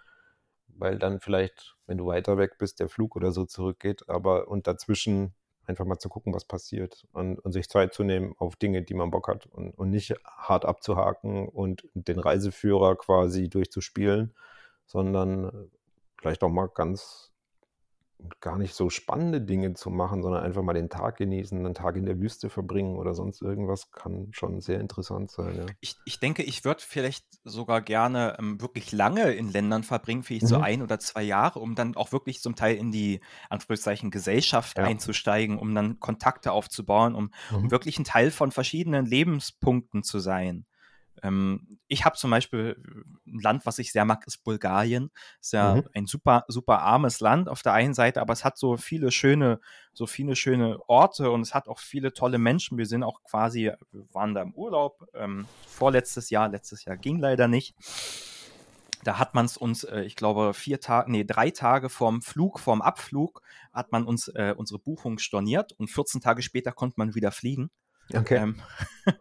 weil dann vielleicht, wenn du weiter weg bist, der Flug oder so zurückgeht, aber und dazwischen einfach mal zu gucken, was passiert und, und sich Zeit zu nehmen auf Dinge, die man Bock hat und, und nicht hart abzuhaken und den Reiseführer quasi durchzuspielen, sondern äh, vielleicht auch mal ganz gar nicht so spannende Dinge zu machen, sondern einfach mal den Tag genießen, einen Tag in der Wüste verbringen oder sonst irgendwas kann schon sehr interessant sein, ja. Ich, ich denke, ich würde vielleicht sogar gerne ähm, wirklich lange in Ländern verbringen, vielleicht so Mhm. ein oder zwei Jahre, um dann auch wirklich zum Teil in die Anführungszeichen Gesellschaft Ja. einzusteigen, um dann Kontakte aufzubauen, um, um Mhm. wirklich ein Teil von verschiedenen Lebenspunkten zu sein. Ähm, ich habe zum Beispiel äh, ein Land, was ich sehr mag, ist Bulgarien. Ist ja Mhm. ein super, super armes Land auf der einen Seite, aber es hat so viele schöne, so viele schöne Orte und es hat auch viele tolle Menschen. Wir sind auch quasi, wir waren da im Urlaub ähm, vorletztes Jahr, letztes Jahr ging leider nicht. Da hat man es uns, äh, ich glaube, vier Tage, nee, drei Tage vorm Flug, vorm Abflug, hat man uns äh, unsere Buchung storniert und 14 Tage später konnte man wieder fliegen. Okay. Ähm,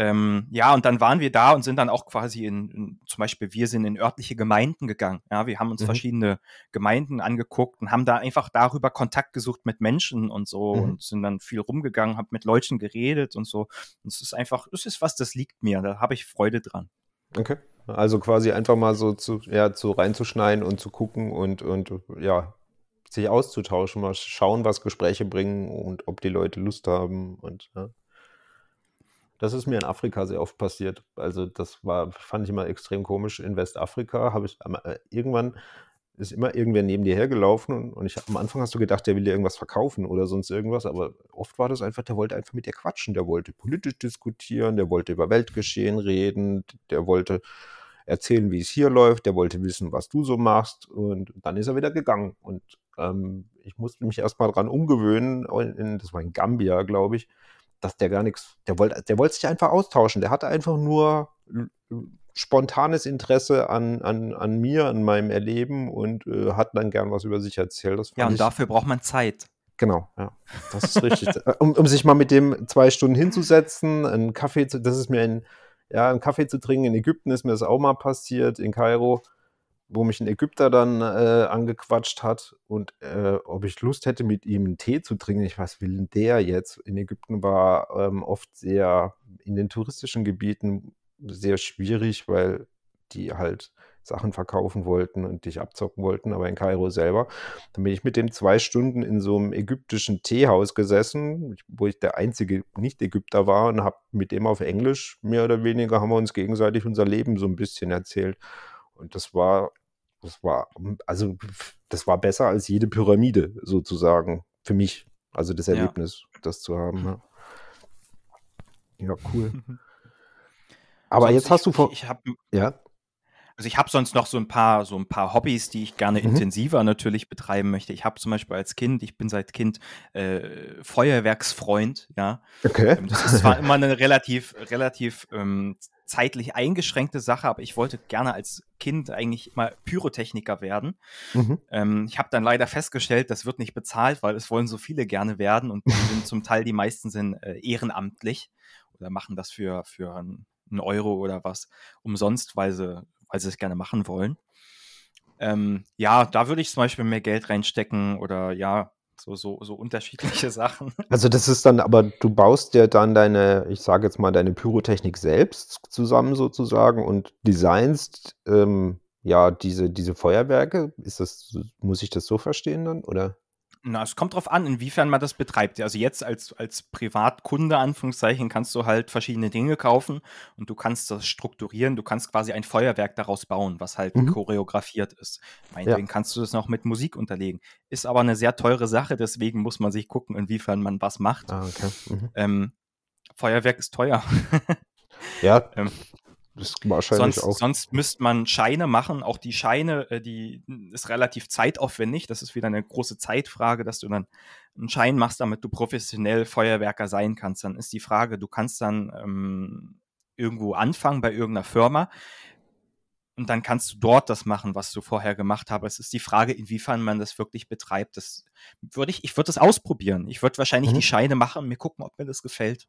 ähm, ja, und dann waren wir da und sind dann auch quasi in, in, zum Beispiel, wir sind in örtliche Gemeinden gegangen. Ja, wir haben uns Mhm. verschiedene Gemeinden angeguckt und haben da einfach darüber Kontakt gesucht mit Menschen und so Mhm. und sind dann viel rumgegangen, haben mit Leuten geredet und so. Und es ist einfach, es ist was, das liegt mir. Da habe ich Freude dran. Okay. Also quasi einfach mal so zu, ja, zu reinzuschneiden und zu gucken und, und ja, sich auszutauschen, mal schauen, was Gespräche bringen und ob die Leute Lust haben und ja. Das ist mir in Afrika sehr oft passiert. Also das war, fand ich immer extrem komisch. In Westafrika habe ich äh, irgendwann ist immer irgendwer neben dir hergelaufen und, und ich am Anfang hast du gedacht, der will dir irgendwas verkaufen oder sonst irgendwas, aber oft war das einfach, der wollte einfach mit dir quatschen, der wollte politisch diskutieren, der wollte über Weltgeschehen reden, der wollte erzählen, wie es hier läuft, der wollte wissen, was du so machst und dann ist er wieder gegangen und ähm, ich musste mich erstmal dran umgewöhnen, in, das war in Gambia, glaube ich, dass der gar nichts, der wollte, der wollte sich einfach austauschen. Der hatte einfach nur spontanes Interesse an, an, an mir, an meinem Erleben und äh, hat dann gern was über sich erzählt. Das Ja, und ich, dafür braucht man Zeit. genau, ja, das ist richtig. um, um sich mal mit dem zwei Stunden hinzusetzen, einen Kaffee zu, das ist mir ein, ja, einen Kaffee zu trinken. In Ägypten ist mir das auch mal passiert, in Kairo, wo mich ein Ägypter dann äh, angequatscht hat und äh, ob ich Lust hätte, mit ihm einen Tee zu trinken. Ich weiß, will denn der jetzt? In Ägypten war ähm, oft sehr in den touristischen Gebieten sehr schwierig, weil die halt Sachen verkaufen wollten und dich abzocken wollten, aber in Kairo selber. Dann bin ich mit dem zwei Stunden in so einem ägyptischen Teehaus gesessen, wo ich der einzige Nicht-Ägypter war und habe mit dem auf Englisch mehr oder weniger haben wir uns gegenseitig unser Leben so ein bisschen erzählt. Und das war, das war, also das war besser als jede Pyramide sozusagen für mich. Also das Ja. Erlebnis, das zu haben. Ja, ja cool. Aber Sonst, jetzt hast du ich, vor, ich, ich habe ja, Also ich habe sonst noch so ein paar so ein paar Hobbys, die ich gerne Mhm. intensiver natürlich betreiben möchte. Ich habe zum Beispiel als Kind, ich bin seit Kind äh, Feuerwerksfreund, ja. okay. Ähm, Das ist zwar immer eine relativ relativ ähm, zeitlich eingeschränkte Sache, aber ich wollte gerne als Kind eigentlich immer Pyrotechniker werden. Mhm. Ähm, ich habe dann leider festgestellt, das wird nicht bezahlt, weil es wollen so viele gerne werden und sind zum Teil die meisten sind äh, ehrenamtlich oder machen das für für einen Euro oder was umsonst, weil sie weil sie es gerne machen wollen. Ähm, ja, da würde ich zum Beispiel mehr Geld reinstecken oder ja, so, so, so unterschiedliche Sachen. Also das ist dann, aber du baust dir dann deine, ich sage jetzt mal, deine Pyrotechnik selbst zusammen sozusagen und designst ähm, ja diese, diese Feuerwerke. Ist das, muss ich das so verstehen dann? Oder? Na, es kommt drauf an, inwiefern man das betreibt. Also jetzt als, als Privatkunde, Anführungszeichen, kannst du halt verschiedene Dinge kaufen und du kannst das strukturieren. Du kannst quasi ein Feuerwerk daraus bauen, was halt Mhm. choreografiert ist. Meinetwegen kannst du das noch mit Musik unterlegen. Ist aber eine sehr teure Sache, deswegen muss man sich gucken, inwiefern man was macht. Ah, okay. Mhm. Ähm, Feuerwerk ist teuer. Ja, Ähm, das wahrscheinlich Sonst, auch. sonst müsste man Scheine machen. Auch die Scheine, äh, die ist relativ zeitaufwendig. Das ist wieder eine große Zeitfrage, dass du dann einen Schein machst, damit du professionell Feuerwerker sein kannst. Dann ist die Frage, du kannst dann ähm, irgendwo anfangen bei irgendeiner Firma und dann kannst du dort das machen, was du vorher gemacht hast. Es ist die Frage, inwiefern man das wirklich betreibt. Das würde ich, ich würde das ausprobieren. Ich würde wahrscheinlich Mhm. die Scheine machen und mir gucken, ob mir das gefällt.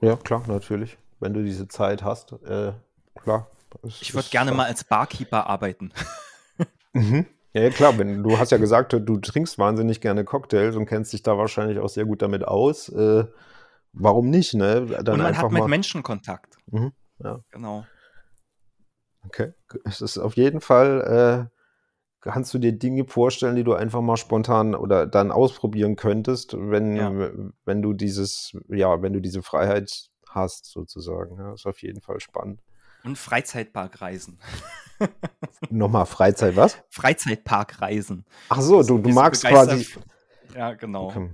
Ja, klar, natürlich. Wenn du diese Zeit hast, äh, klar. Es Ich würde gerne mal als Barkeeper arbeiten. Mhm. Ja, klar, wenn du hast ja gesagt, du trinkst wahnsinnig gerne Cocktails und kennst dich da wahrscheinlich auch sehr gut damit aus. Äh, warum nicht, ne? Dann und man hat mit mal. Menschen Kontakt. Mhm, ja. Genau. Okay. Es ist auf jeden Fall, äh, kannst du dir Dinge vorstellen, die du einfach mal spontan oder dann ausprobieren könntest, wenn, Ja. wenn du dieses, ja, wenn du diese Freiheit hast, sozusagen. Ja, ist auf jeden Fall spannend. Und Freizeitparkreisen. Nochmal Freizeit, was? Freizeitparkreisen. Ach so, du, du magst quasi. Ja, genau. Okay.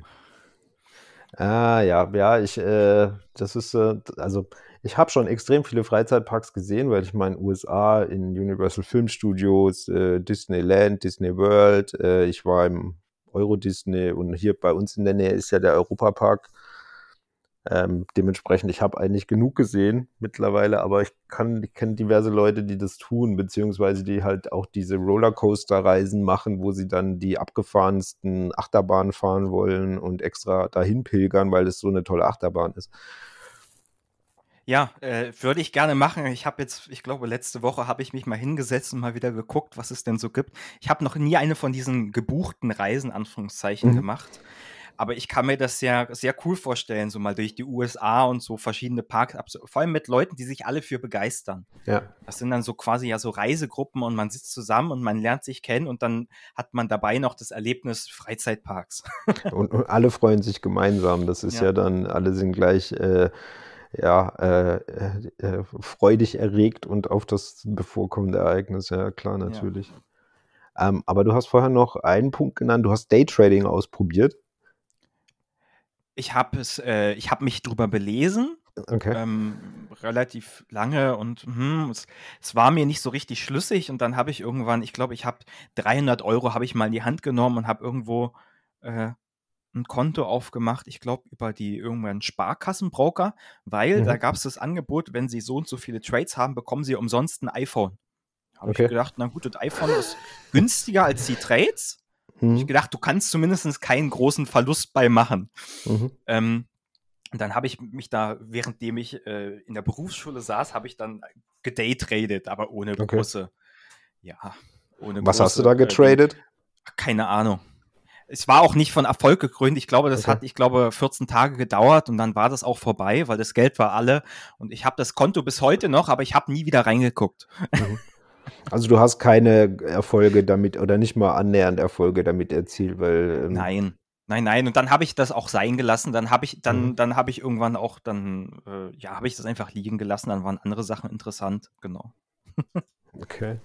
Ah, ja, ja, ich, äh, das ist, äh, also ich habe schon extrem viele Freizeitparks gesehen, weil ich meine, USA in Universal Film Studios, äh, Disneyland, Disney World, äh, ich war im Euro Disney und hier bei uns in der Nähe ist ja der Europapark. Ähm, dementsprechend, ich habe eigentlich genug gesehen mittlerweile, aber ich kann, ich kenne diverse Leute, die das tun, beziehungsweise die halt auch diese Rollercoaster-Reisen machen, wo sie dann die abgefahrensten Achterbahnen fahren wollen und extra dahin pilgern, weil es so eine tolle Achterbahn ist. Ja, äh, würde ich gerne machen. Ich habe jetzt, ich glaube, letzte Woche habe ich mich mal hingesetzt und mal wieder geguckt, was es denn so gibt. Ich habe noch nie eine von diesen gebuchten Reisen, Anführungszeichen, Mhm. gemacht. Aber ich kann mir das sehr, sehr cool vorstellen, so mal durch die USA und so verschiedene Parks, vor allem mit Leuten, die sich alle für begeistern. Ja, Das sind dann so quasi ja so Reisegruppen und man sitzt zusammen und man lernt sich kennen und dann hat man dabei noch das Erlebnis Freizeitparks. und, und alle freuen sich gemeinsam. Das ist ja, Ja. dann, alle sind gleich äh, ja, äh, äh, freudig erregt und auf das bevorkommende Ereignis. Ja, klar, natürlich. Ähm, aber du hast vorher noch einen Punkt genannt, du hast Daytrading ausprobiert. Ich habe es, äh, ich habe mich drüber belesen, Okay. ähm, relativ lange und hm, es, es war mir nicht so richtig schlüssig und dann habe ich irgendwann, ich glaube, ich habe 300 Euro habe ich mal in die Hand genommen und habe irgendwo äh, ein Konto aufgemacht, ich glaube über die irgendwann Sparkassenbroker, weil Mhm. da gab es das Angebot, wenn sie so und so viele Trades haben, bekommen sie umsonst ein iPhone. Habe Okay. ich gedacht, na gut, das iPhone ist günstiger als die Trades. Ich Mhm. gedacht, du kannst zumindest keinen großen Verlust bei machen. Mhm. Ähm, und dann habe ich mich da, währenddem ich äh, in der Berufsschule saß, habe ich dann gedaytradet, aber ohne Okay. große, ja, ohne Was hast du große, da äh, getradet? Keine Ahnung. Es war auch nicht von Erfolg gekrönt. Ich glaube, das Okay. hat, ich glaube, 14 Tage gedauert und dann war das auch vorbei, weil das Geld war alle. Und ich habe das Konto bis heute noch, aber ich habe nie wieder reingeguckt. Mhm. Also du hast keine Erfolge damit oder nicht mal annähernd Erfolge damit erzielt, weil ähm, Nein. Nein, nein. Und dann habe ich das auch sein gelassen. Dann habe ich, dann, Mhm. dann habe ich irgendwann auch, dann, äh, ja, habe ich das einfach liegen gelassen. Dann waren andere Sachen interessant. Genau. Okay.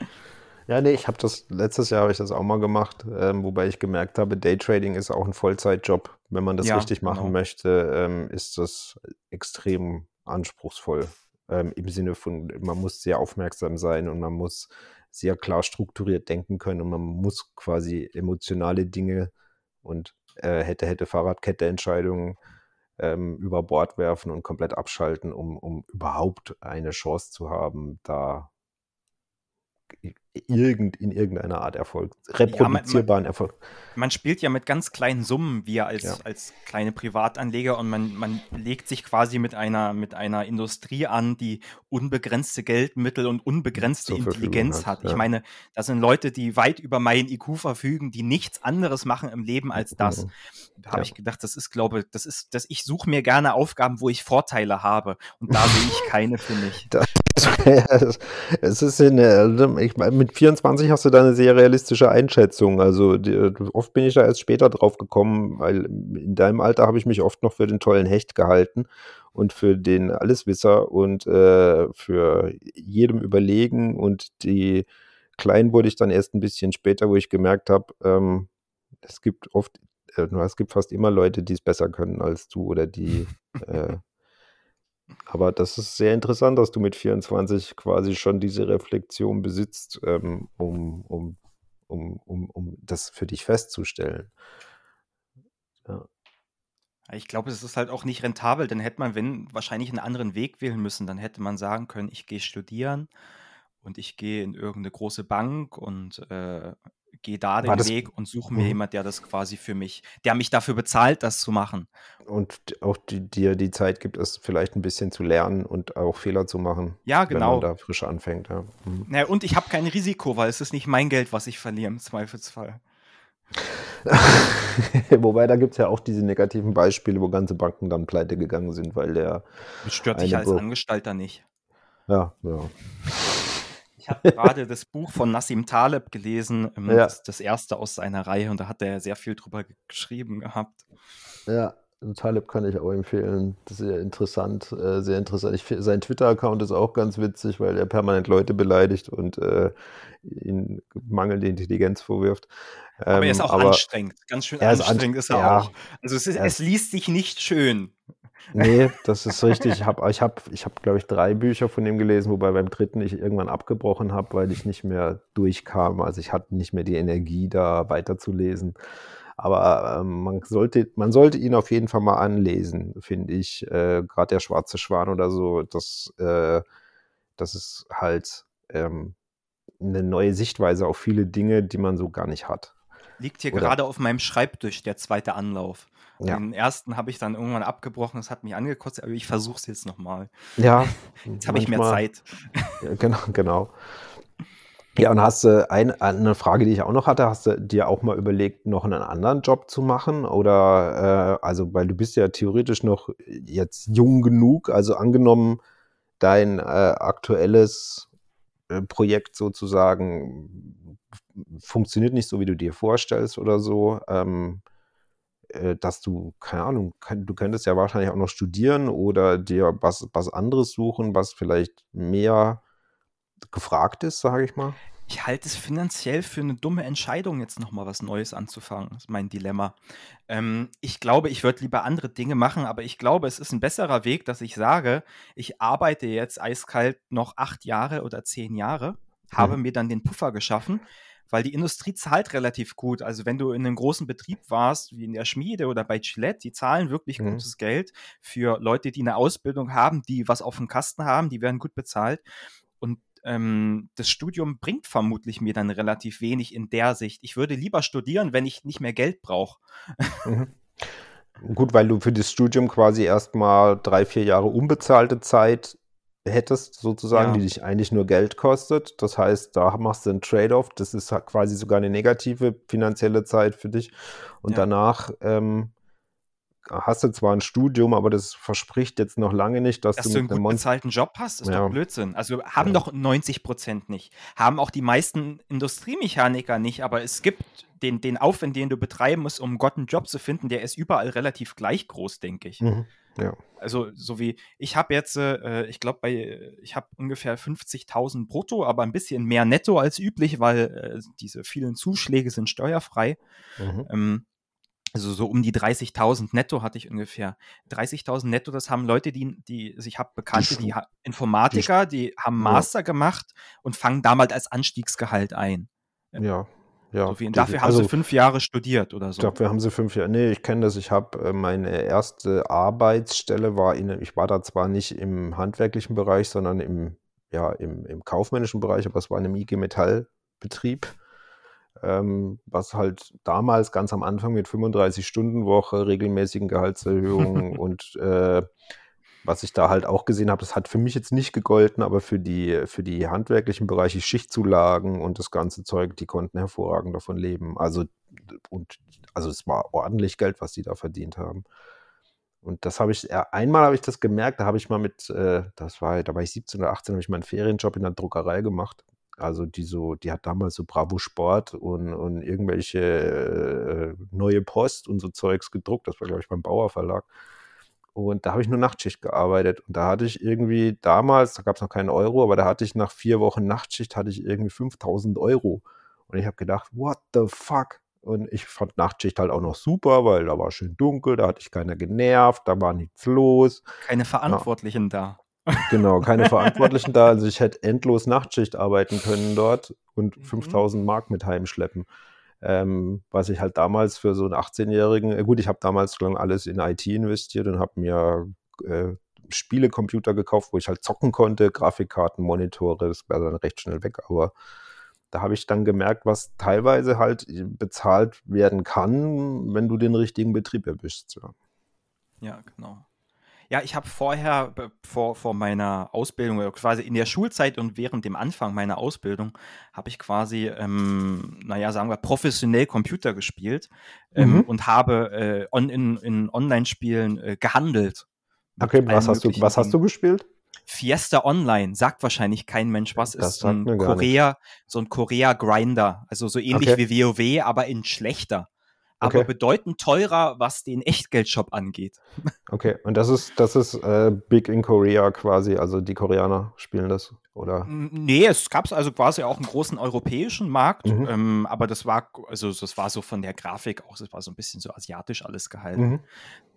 Ja, nee, ich habe das, letztes Jahr habe ich das auch mal gemacht, ähm, wobei ich gemerkt habe, Daytrading ist auch ein Vollzeitjob. Wenn man das Ja, richtig machen genau. möchte, ähm, ist das extrem anspruchsvoll. Ähm, Im Sinne von, man muss sehr aufmerksam sein und man muss sehr klar strukturiert denken können und man muss quasi emotionale Dinge und äh, hätte, hätte Fahrradkette-Entscheidungen ähm, über Bord werfen und komplett abschalten, um, um überhaupt eine Chance zu haben, da irgend, in irgendeiner Art Erfolg, reproduzierbaren Erfolg. Man spielt ja mit ganz kleinen Summen, wir als, Ja. als kleine Privatanleger und man, man legt sich quasi mit einer, mit einer Industrie an, die unbegrenzte Geldmittel und unbegrenzte Zur Intelligenz hat, hat. Ich ja. meine, das sind Leute, die weit über meinen IQ verfügen, die nichts anderes machen im Leben als das. Mhm. Da habe Ja. ich gedacht, das ist, glaube das ist, dass ich suche mir gerne Aufgaben, wo ich Vorteile habe. Und da sehe ich keine für mich. Da- es ist eine, ich meine, mit 24 hast du da eine sehr realistische Einschätzung. Also die, oft bin ich da erst später drauf gekommen, weil in deinem Alter habe ich mich oft noch für den tollen Hecht gehalten und für den Alleswisser und äh, für jedem überlegen. Und die klein wurde ich dann erst ein bisschen später, wo ich gemerkt habe, ähm, es gibt oft, äh, es gibt fast immer Leute, die es besser können als du oder die äh, aber das ist sehr interessant, dass du mit 24 quasi schon diese Reflexion besitzt, ähm, um, um, um, um, um das für dich festzustellen. Ja. Ich glaube, es ist halt auch nicht rentabel. Dann hätte man, wenn, wahrscheinlich einen anderen Weg wählen müssen. Dann hätte man sagen können, ich gehe studieren und ich gehe in irgendeine große Bank und äh, gehe da den das, Weg und suche mir mhm. jemand, der das quasi für mich, der mich dafür bezahlt, das zu machen. Und auch die, dir die Zeit gibt, es vielleicht ein bisschen zu lernen und auch Fehler zu machen. Ja, genau. Wenn man da frisch anfängt. Ja. Mhm. ja und ich habe kein Risiko, weil es ist nicht mein Geld, was ich verliere im Zweifelsfall. Wobei, da gibt es ja auch diese negativen Beispiele, wo ganze Banken dann pleite gegangen sind, weil der. Das stört dich als Angestellter nicht. Ja, ja. Ich habe gerade das Buch von Nassim Taleb gelesen, ähm, ja. das, das, erste aus seiner Reihe, und da hat er sehr viel drüber geschrieben gehabt. Ja, Taleb kann ich auch empfehlen. Das ist sehr interessant, äh, sehr interessant. Ich, sein Twitter-Account ist auch ganz witzig, weil er permanent Leute beleidigt und äh, ihnen mangelnde Intelligenz vorwirft. Ähm, aber er ist ähm, auch anstrengend, ganz schön anstrengend ist, an ist er ja, auch. Also es, ist, es liest sich nicht schön. Nee, das ist richtig. Ich habe, ich hab, ich hab, glaube ich, drei Bücher von ihm gelesen, wobei beim dritten ich irgendwann abgebrochen habe, weil ich nicht mehr durchkam. Also ich hatte nicht mehr die Energie, da weiterzulesen. Aber ähm, man, sollte, man sollte ihn auf jeden Fall mal anlesen, finde ich. Äh, Gerade der Schwarze Schwan oder so, das, äh, das ist halt ähm, eine neue Sichtweise auf viele Dinge, die man so gar nicht hat. Liegt hier oder? gerade auf meinem Schreibtisch, der zweite Anlauf. Ja. Den ersten habe ich dann irgendwann abgebrochen, das hat mich angekostet, aber ich versuche es jetzt nochmal. Ja. Jetzt habe ich mehr Zeit. Ja, genau, genau. Ja, und hast du ein, eine Frage, die ich auch noch hatte, hast du dir auch mal überlegt, noch einen anderen Job zu machen? Oder, äh, also, weil du bist ja theoretisch noch jetzt jung genug, also angenommen, dein äh, aktuelles äh, Projekt sozusagen funktioniert nicht so, wie du dir vorstellst oder so. Ähm, äh, dass du, keine Ahnung, du könntest ja wahrscheinlich auch noch studieren oder dir was, was anderes suchen, was vielleicht mehr gefragt ist, sage ich mal. Ich halte es finanziell für eine dumme Entscheidung, jetzt nochmal was Neues anzufangen. Das ist mein Dilemma. Ähm, ich glaube, ich würde lieber andere Dinge machen, aber ich glaube, es ist ein besserer Weg, dass ich sage, ich arbeite jetzt eiskalt noch acht Jahre oder zehn Jahre, habe mhm. mir dann den Puffer geschaffen, weil die Industrie zahlt relativ gut. Also wenn du in einem großen Betrieb warst, wie in der Schmiede oder bei Gillette, die zahlen wirklich mhm. gutes Geld für Leute, die eine Ausbildung haben, die was auf dem Kasten haben, die werden gut bezahlt. Und ähm, das Studium bringt vermutlich mir dann relativ wenig in der Sicht. Ich würde lieber studieren, wenn ich nicht mehr Geld brauche. Mhm. Gut, weil du für das Studium quasi erstmal drei, vier Jahre unbezahlte Zeit hättest, sozusagen, ja. die dich eigentlich nur Geld kostet. Das heißt, da machst du einen Trade-off. Das ist quasi sogar eine negative finanzielle Zeit für dich. Und ja. danach ähm, hast du zwar ein Studium, aber das verspricht jetzt noch lange nicht, dass, dass du, du einen gut bezahlten Job hast, ist ja. doch Blödsinn. Also haben doch 90 Prozent nicht. Haben auch die meisten Industriemechaniker nicht, aber es gibt den, den Aufwand, den du betreiben musst, um Gott einen Job zu finden, der ist überall relativ gleich groß, denke ich. Mhm. Ja. Also so wie ich habe jetzt, äh, ich glaube bei, ich habe ungefähr 50.000 brutto, aber ein bisschen mehr netto als üblich, weil äh, diese vielen Zuschläge sind steuerfrei. Mhm. Ähm, also so um die 30.000 netto hatte ich ungefähr. 30.000 netto, das haben Leute, die, die also ich habe Bekannte, die, die Informatiker, die, die haben Master ja. gemacht und fangen damals als Anstiegsgehalt ein. Ja, ja, so dafür haben also, sie fünf Jahre studiert oder so. Dafür haben sie fünf Jahre. Nee, ich kenne das. Ich habe äh, meine erste Arbeitsstelle war in, ich war da zwar nicht im handwerklichen Bereich, sondern im, ja, im, im kaufmännischen Bereich, aber es war in einem IG Metallbetrieb, ähm, was halt damals ganz am Anfang mit 35 Stunden Woche, regelmäßigen Gehaltserhöhungen und äh, was ich da halt auch gesehen habe, das hat für mich jetzt nicht gegolten, aber für die, für die handwerklichen Bereiche, Schichtzulagen und das ganze Zeug, die konnten hervorragend davon leben. Also, und, also es war ordentlich Geld, was die da verdient haben. Und das habe ich, ja, einmal habe ich das gemerkt, da habe ich mal mit, äh, das war, da war ich 17 oder 18, habe ich mal einen Ferienjob in der Druckerei gemacht. Also die so, die hat damals so Bravo Sport und, und irgendwelche äh, neue Post und so Zeugs gedruckt. Das war, glaube ich, beim Bauer Verlag. Und da habe ich nur Nachtschicht gearbeitet. Und da hatte ich irgendwie damals, da gab es noch keinen Euro, aber da hatte ich nach vier Wochen Nachtschicht, hatte ich irgendwie 5000 Euro. Und ich habe gedacht, what the fuck? Und ich fand Nachtschicht halt auch noch super, weil da war schön dunkel, da hatte ich keiner genervt, da war nichts los. Keine Verantwortlichen ja. da. Genau, keine Verantwortlichen da. Also ich hätte endlos Nachtschicht arbeiten können dort und 5000 mhm. Mark mit heimschleppen. Ähm, was ich halt damals für so einen 18-Jährigen, äh, gut, ich habe damals lang alles in IT investiert und habe mir äh, Spielecomputer gekauft, wo ich halt zocken konnte, Grafikkarten, Monitore, das war dann recht schnell weg, aber da habe ich dann gemerkt, was teilweise halt bezahlt werden kann, wenn du den richtigen Betrieb erwischst. Ja, ja genau. Ja, ich habe vorher, vor, vor meiner Ausbildung, quasi in der Schulzeit und während dem Anfang meiner Ausbildung, habe ich quasi, ähm, naja, sagen wir, professionell Computer gespielt ähm, mhm. und habe äh, on, in, in Online-Spielen äh, gehandelt. Okay, was hast, du, was hast du gespielt? Fiesta Online, sagt wahrscheinlich kein Mensch was, das ist ein Korea, so ein Korea-Grinder, also so ähnlich okay. wie WoW, aber in schlechter aber okay. bedeutend teurer, was den Echtgeldshop angeht. Okay, und das ist, das ist äh, Big in Korea quasi, also die Koreaner spielen das, oder? Nee, es gab also quasi auch einen großen europäischen Markt, mhm. ähm, aber das war, also das war so von der Grafik auch, das war so ein bisschen so asiatisch alles gehalten. Mhm.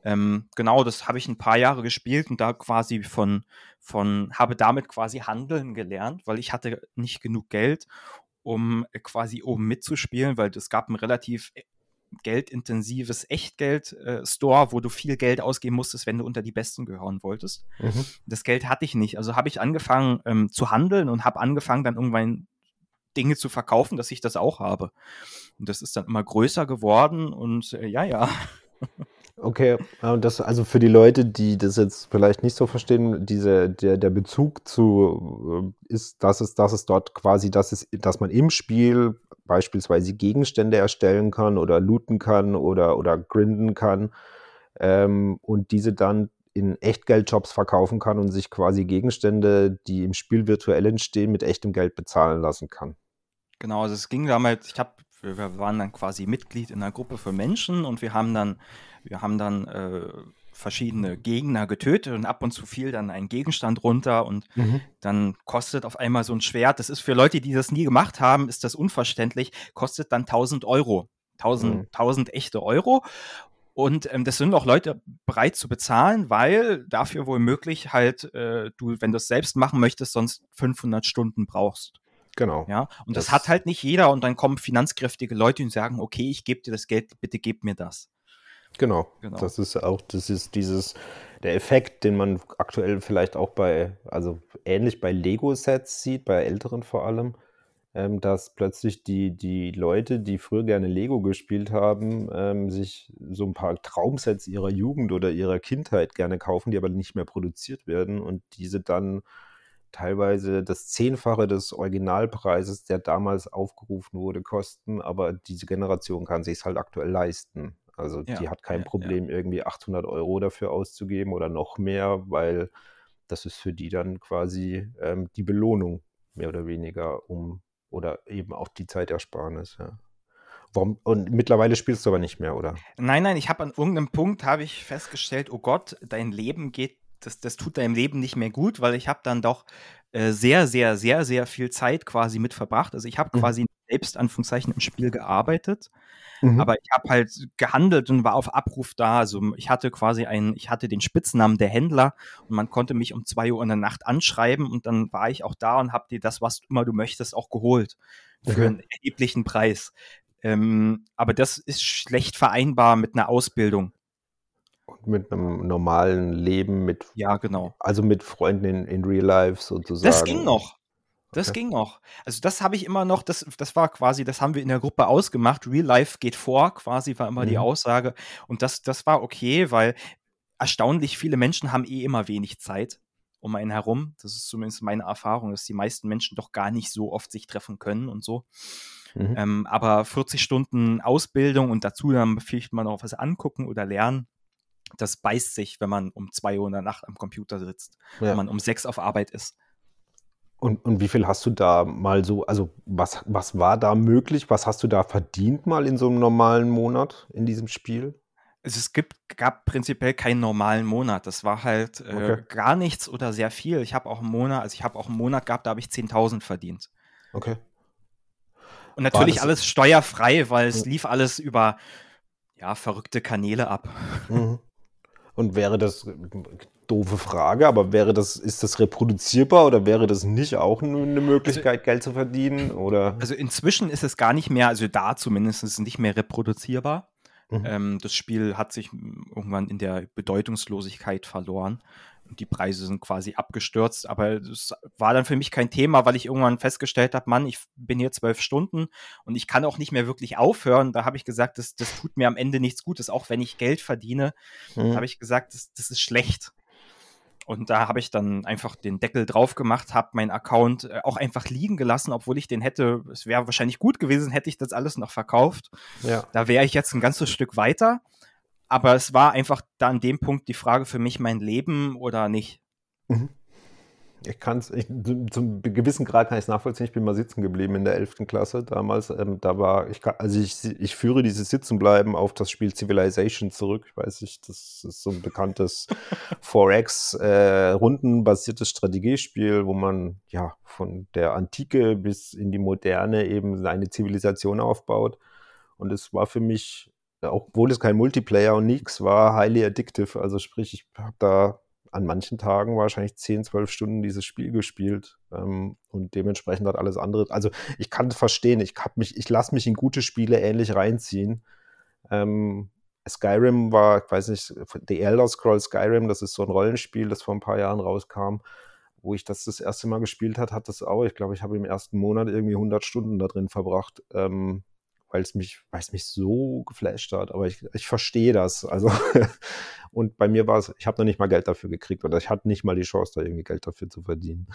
Ähm, genau, das habe ich ein paar Jahre gespielt und da quasi von, von, habe damit quasi handeln gelernt, weil ich hatte nicht genug Geld um quasi oben mitzuspielen, weil es gab ein relativ geldintensives Echtgeld-Store, äh, wo du viel Geld ausgeben musstest, wenn du unter die Besten gehören wolltest. Mhm. Das Geld hatte ich nicht. Also habe ich angefangen ähm, zu handeln und habe angefangen, dann irgendwann Dinge zu verkaufen, dass ich das auch habe. Und das ist dann immer größer geworden und äh, ja, ja. Okay, das also für die Leute, die das jetzt vielleicht nicht so verstehen, diese, der, der Bezug zu äh, ist, dass es, dass es dort quasi, dass es, dass man im Spiel beispielsweise Gegenstände erstellen kann oder looten kann oder, oder grinden kann ähm, und diese dann in Echtgeldjobs verkaufen kann und sich quasi Gegenstände, die im Spiel virtuell entstehen, mit echtem Geld bezahlen lassen kann. Genau, also es ging damals, ich habe, wir waren dann quasi Mitglied in einer Gruppe für Menschen und wir haben dann, wir haben dann äh, verschiedene Gegner getötet und ab und zu fiel dann ein Gegenstand runter und mhm. dann kostet auf einmal so ein Schwert, das ist für Leute, die das nie gemacht haben, ist das unverständlich, kostet dann 1000 Euro. 1000, mhm. 1000 echte Euro. Und ähm, das sind auch Leute bereit zu bezahlen, weil dafür wohl möglich halt äh, du, wenn du es selbst machen möchtest, sonst 500 Stunden brauchst. Genau. Ja, und das, das, hat halt nicht jeder und dann kommen finanzkräftige Leute und sagen, okay, ich gebe dir das Geld, bitte gib mir das. Genau. genau. Das ist auch, das ist dieses, der Effekt, den man aktuell vielleicht auch bei, also ähnlich bei Lego-Sets sieht, bei älteren vor allem, ähm, dass plötzlich die, die Leute, die früher gerne Lego gespielt haben, ähm, sich so ein paar Traumsets ihrer Jugend oder ihrer Kindheit gerne kaufen, die aber nicht mehr produziert werden und diese dann teilweise das Zehnfache des Originalpreises, der damals aufgerufen wurde, kosten, aber diese Generation kann sich es halt aktuell leisten. Also ja, die hat kein ja, Problem, ja. irgendwie 800 Euro dafür auszugeben oder noch mehr, weil das ist für die dann quasi ähm, die Belohnung mehr oder weniger um oder eben auch die Zeitersparnis. Ja. Warum, und mittlerweile spielst du aber nicht mehr, oder? Nein, nein, ich habe an irgendeinem Punkt habe ich festgestellt, oh Gott, dein Leben geht, das, das tut deinem Leben nicht mehr gut, weil ich habe dann doch äh, sehr, sehr, sehr, sehr viel Zeit quasi mit verbracht. Also ich habe mhm. quasi selbst Anführungszeichen im Spiel gearbeitet. Mhm. Aber ich habe halt gehandelt und war auf Abruf da. Also ich hatte quasi einen, ich hatte den Spitznamen der Händler und man konnte mich um zwei Uhr in der Nacht anschreiben und dann war ich auch da und habe dir das, was immer du möchtest, auch geholt. Für mhm. einen erheblichen Preis. Ähm, aber das ist schlecht vereinbar mit einer Ausbildung. Und mit einem normalen Leben, mit ja, genau. Also mit Freunden in, in Real Life sozusagen. Das ging noch. Das okay. ging noch. Also das habe ich immer noch, das, das war quasi, das haben wir in der Gruppe ausgemacht. Real Life geht vor, quasi war immer mhm. die Aussage. Und das, das war okay, weil erstaunlich viele Menschen haben eh immer wenig Zeit um einen herum. Das ist zumindest meine Erfahrung, dass die meisten Menschen doch gar nicht so oft sich treffen können und so. Mhm. Ähm, aber 40 Stunden Ausbildung und dazu dann vielleicht mal noch was angucken oder lernen, das beißt sich, wenn man um zwei Uhr in der Nacht am Computer sitzt, Ja. wenn man um sechs auf Arbeit ist. Und, und wie viel hast du da mal so, also was, was war da möglich? Was hast du da verdient mal in so einem normalen Monat in diesem Spiel? Also es gibt, gab prinzipiell keinen normalen Monat. Das war halt äh, Okay. gar nichts oder sehr viel. Ich habe auch einen Monat, also ich habe auch einen Monat gehabt, da habe ich 10.000 verdient. Okay. Und natürlich alles steuerfrei, weil es lief alles über ja, verrückte Kanäle ab. Mhm. Und wäre das, doofe Frage, aber wäre das, ist das reproduzierbar oder wäre das nicht auch eine Möglichkeit, Geld zu verdienen? Oder? Also inzwischen ist es gar nicht mehr, also da zumindest ist es nicht mehr reproduzierbar. Mhm. Ähm, das Spiel hat sich irgendwann in der Bedeutungslosigkeit verloren. Die Preise sind quasi abgestürzt, aber das war dann für mich kein Thema, weil ich irgendwann festgestellt habe, Mann, ich bin hier zwölf Stunden und ich kann auch nicht mehr wirklich aufhören. Da habe ich gesagt, das, das tut mir am Ende nichts Gutes, auch wenn ich Geld verdiene, Mhm. habe ich gesagt, das, das ist schlecht. Und da habe ich dann einfach den Deckel drauf gemacht, habe meinen Account äh, auch einfach liegen gelassen, obwohl ich den hätte, es wäre wahrscheinlich gut gewesen, hätte ich das alles noch verkauft. ja. Da wäre ich jetzt ein ganzes Stück weiter. Aber es war einfach da an dem Punkt die Frage für mich, mein Leben oder nicht. Mhm. Ich kann es, zum gewissen Grad kann ich es nachvollziehen. Ich bin mal sitzen geblieben in der 11. Klasse damals. Ähm, da war, ich also ich, ich führe dieses Sitzenbleiben auf das Spiel Civilization zurück. Ich weiß nicht, das ist so ein bekanntes 4X äh, rundenbasiertes Strategiespiel, wo man ja von der Antike bis in die Moderne eben seine Zivilisation aufbaut. Und es war für mich, obwohl es kein Multiplayer und nichts war, highly addictive. Also sprich, ich habe da an manchen Tagen wahrscheinlich 10, 12 Stunden dieses Spiel gespielt ähm, und dementsprechend hat alles andere. Also ich kann verstehen, ich mich, ich lasse mich in gute Spiele ähnlich reinziehen. Ähm, Skyrim war, ich weiß nicht, The Elder Scrolls Skyrim, das ist so ein Rollenspiel, das vor ein paar Jahren rauskam, wo ich das das erste Mal gespielt hat, hat das auch, ich glaube, ich habe im ersten Monat irgendwie 100 Stunden da drin verbracht, ähm, weil es mich, weil es mich so geflasht hat. Aber ich, ich verstehe das. Also und bei mir war es, ich habe noch nicht mal Geld dafür gekriegt oder ich hatte nicht mal die Chance, da irgendwie Geld dafür zu verdienen.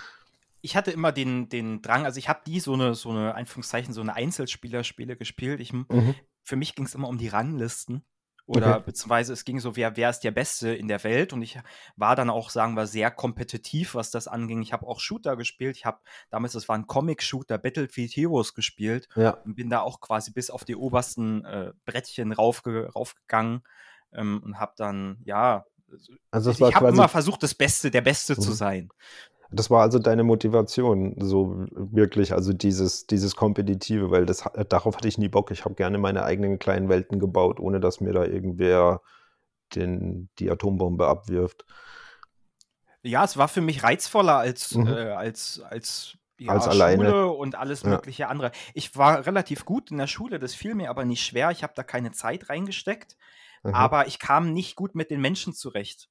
Ich hatte immer den, den Drang, also ich habe die so eine, so eine, Anführungszeichen, so eine Einzelspielerspiele gespielt. Ich, Mhm. für mich ging es immer um die Ranglisten. Oder Okay. beziehungsweise es ging so, wer, wer ist der Beste in der Welt? Und ich war dann auch, sagen wir, sehr kompetitiv, was das anging. Ich habe auch Shooter gespielt. Ich habe damals, das war ein Comic-Shooter, Battlefield Heroes gespielt. Ja. und bin da auch quasi bis auf die obersten äh, Brettchen raufge raufgegangen ähm, und habe dann, ja, Also ich habe immer versucht, das Beste, der Beste zu Mhm. sein. Das war also deine Motivation, so wirklich, also dieses, dieses Kompetitive, weil das, darauf hatte ich nie Bock. Ich habe gerne meine eigenen kleinen Welten gebaut, ohne dass mir da irgendwer den, die Atombombe abwirft. Ja, es war für mich reizvoller als, Mhm. äh, als, als, ja, Als alleine. Schule und alles Ja. mögliche andere. Ich war relativ gut in der Schule, das fiel mir aber nicht schwer. Ich habe da keine Zeit reingesteckt, Mhm. aber ich kam nicht gut mit den Menschen zurecht.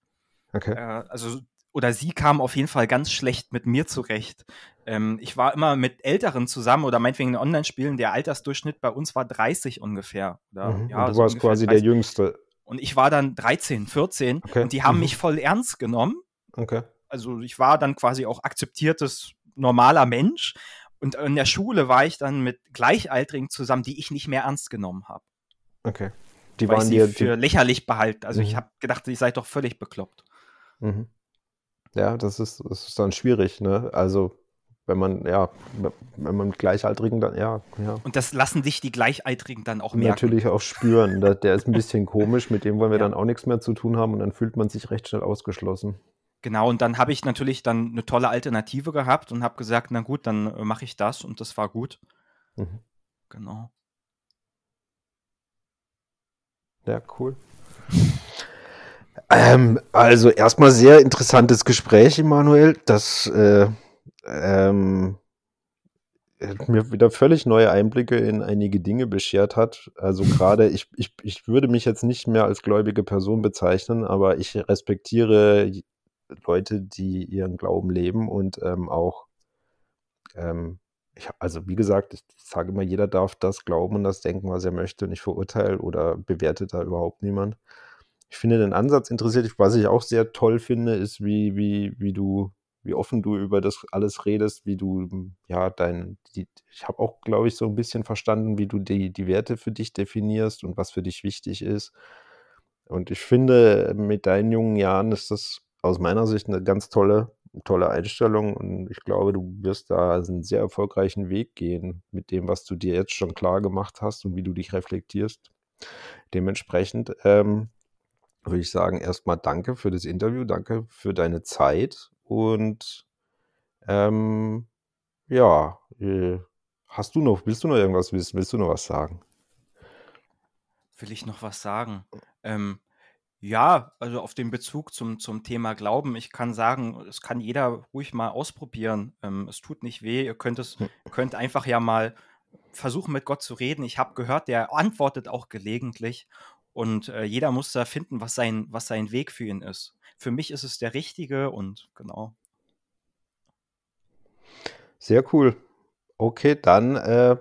Okay. Äh, also, oder sie kam auf jeden Fall ganz schlecht mit mir zurecht. Ähm, ich war immer mit Älteren zusammen oder meinetwegen in Online-Spielen. Der Altersdurchschnitt bei uns war 30 ungefähr. Oder, Mhm. ja, du so warst quasi der 30. Jüngste. Und ich war dann 13, 14 Okay. und die haben Mhm. mich voll ernst genommen. Okay. Also ich war dann quasi auch akzeptiertes, normaler Mensch. Und in der Schule war ich dann mit Gleichaltrigen zusammen, die ich nicht mehr ernst genommen habe. Okay. Die Weil ich waren sie dir. für Die, lächerlich behalten. Also ich Mhm. habe gedacht, ihr seid doch völlig bekloppt. mhm. Ja, das ist, das ist dann schwierig, ne? Also, wenn man, ja, wenn man mit Gleichaltrigen dann, ja, ja. Und das lassen sich die Gleichaltrigen dann auch merken. Natürlich auch spüren. Da, der ist ein bisschen komisch, mit dem wollen wir Ja. dann auch nichts mehr zu tun haben und dann fühlt man sich recht schnell ausgeschlossen. Genau, und dann habe ich natürlich dann eine tolle Alternative gehabt und habe gesagt, na gut, dann äh, mache ich das und das war gut. Mhm. Genau. Ja, cool. Ähm, also erstmal sehr interessantes Gespräch, Emanuel. Das äh, ähm, mir wieder völlig neue Einblicke in einige Dinge beschert hat. Also gerade, ich, ich, ich würde mich jetzt nicht mehr als gläubige Person bezeichnen, aber ich respektiere Leute, die ihren Glauben leben und ähm, auch, ähm, ich, also wie gesagt, ich sage immer, jeder darf das glauben und das denken, was er möchte und ich verurteile oder bewerte da überhaupt niemand. Ich finde den Ansatz interessiert, was ich auch sehr toll finde, ist, wie, wie, wie du, wie offen du über das alles redest, wie du, ja, dein, die, ich habe auch, glaube ich, so ein bisschen verstanden, wie du die, die Werte für dich definierst und was für dich wichtig ist. Und ich finde, mit deinen jungen Jahren ist das aus meiner Sicht eine ganz tolle, tolle Einstellung. Und ich glaube, du wirst da einen sehr erfolgreichen Weg gehen mit dem, was du dir jetzt schon klar gemacht hast und wie du dich reflektierst. Dementsprechend ähm, würde ich sagen, erstmal danke für das Interview, danke für deine Zeit und ähm, ja, äh, hast du noch, willst du noch irgendwas wissen? Willst du noch was sagen? Will ich noch was sagen? Ähm, ja, also auf den Bezug zum, zum Thema Glauben. Ich kann sagen, es kann jeder ruhig mal ausprobieren. Ähm, es tut nicht weh. Ihr könnt es, hm. könnt einfach ja mal versuchen, mit Gott zu reden. Ich habe gehört, der antwortet auch gelegentlich. Und äh, jeder muss da finden, was sein, was sein Weg für ihn ist. Für mich ist es der richtige und genau. Sehr cool. Okay, dann äh,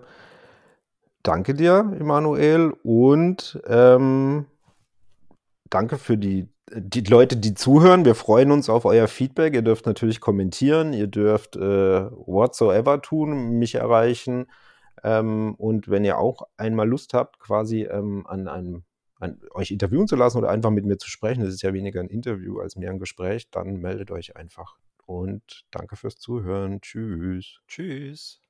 danke dir, Emanuel, und ähm, danke für die, die Leute, die zuhören. Wir freuen uns auf euer Feedback. Ihr dürft natürlich kommentieren, ihr dürft äh, whatsoever tun, mich erreichen. Ähm, und wenn ihr auch einmal Lust habt, quasi ähm, an einem an, euch interviewen zu lassen oder einfach mit mir zu sprechen, das ist ja weniger ein Interview als mehr ein Gespräch, dann meldet euch einfach. Und danke fürs Zuhören. Tschüss. Tschüss.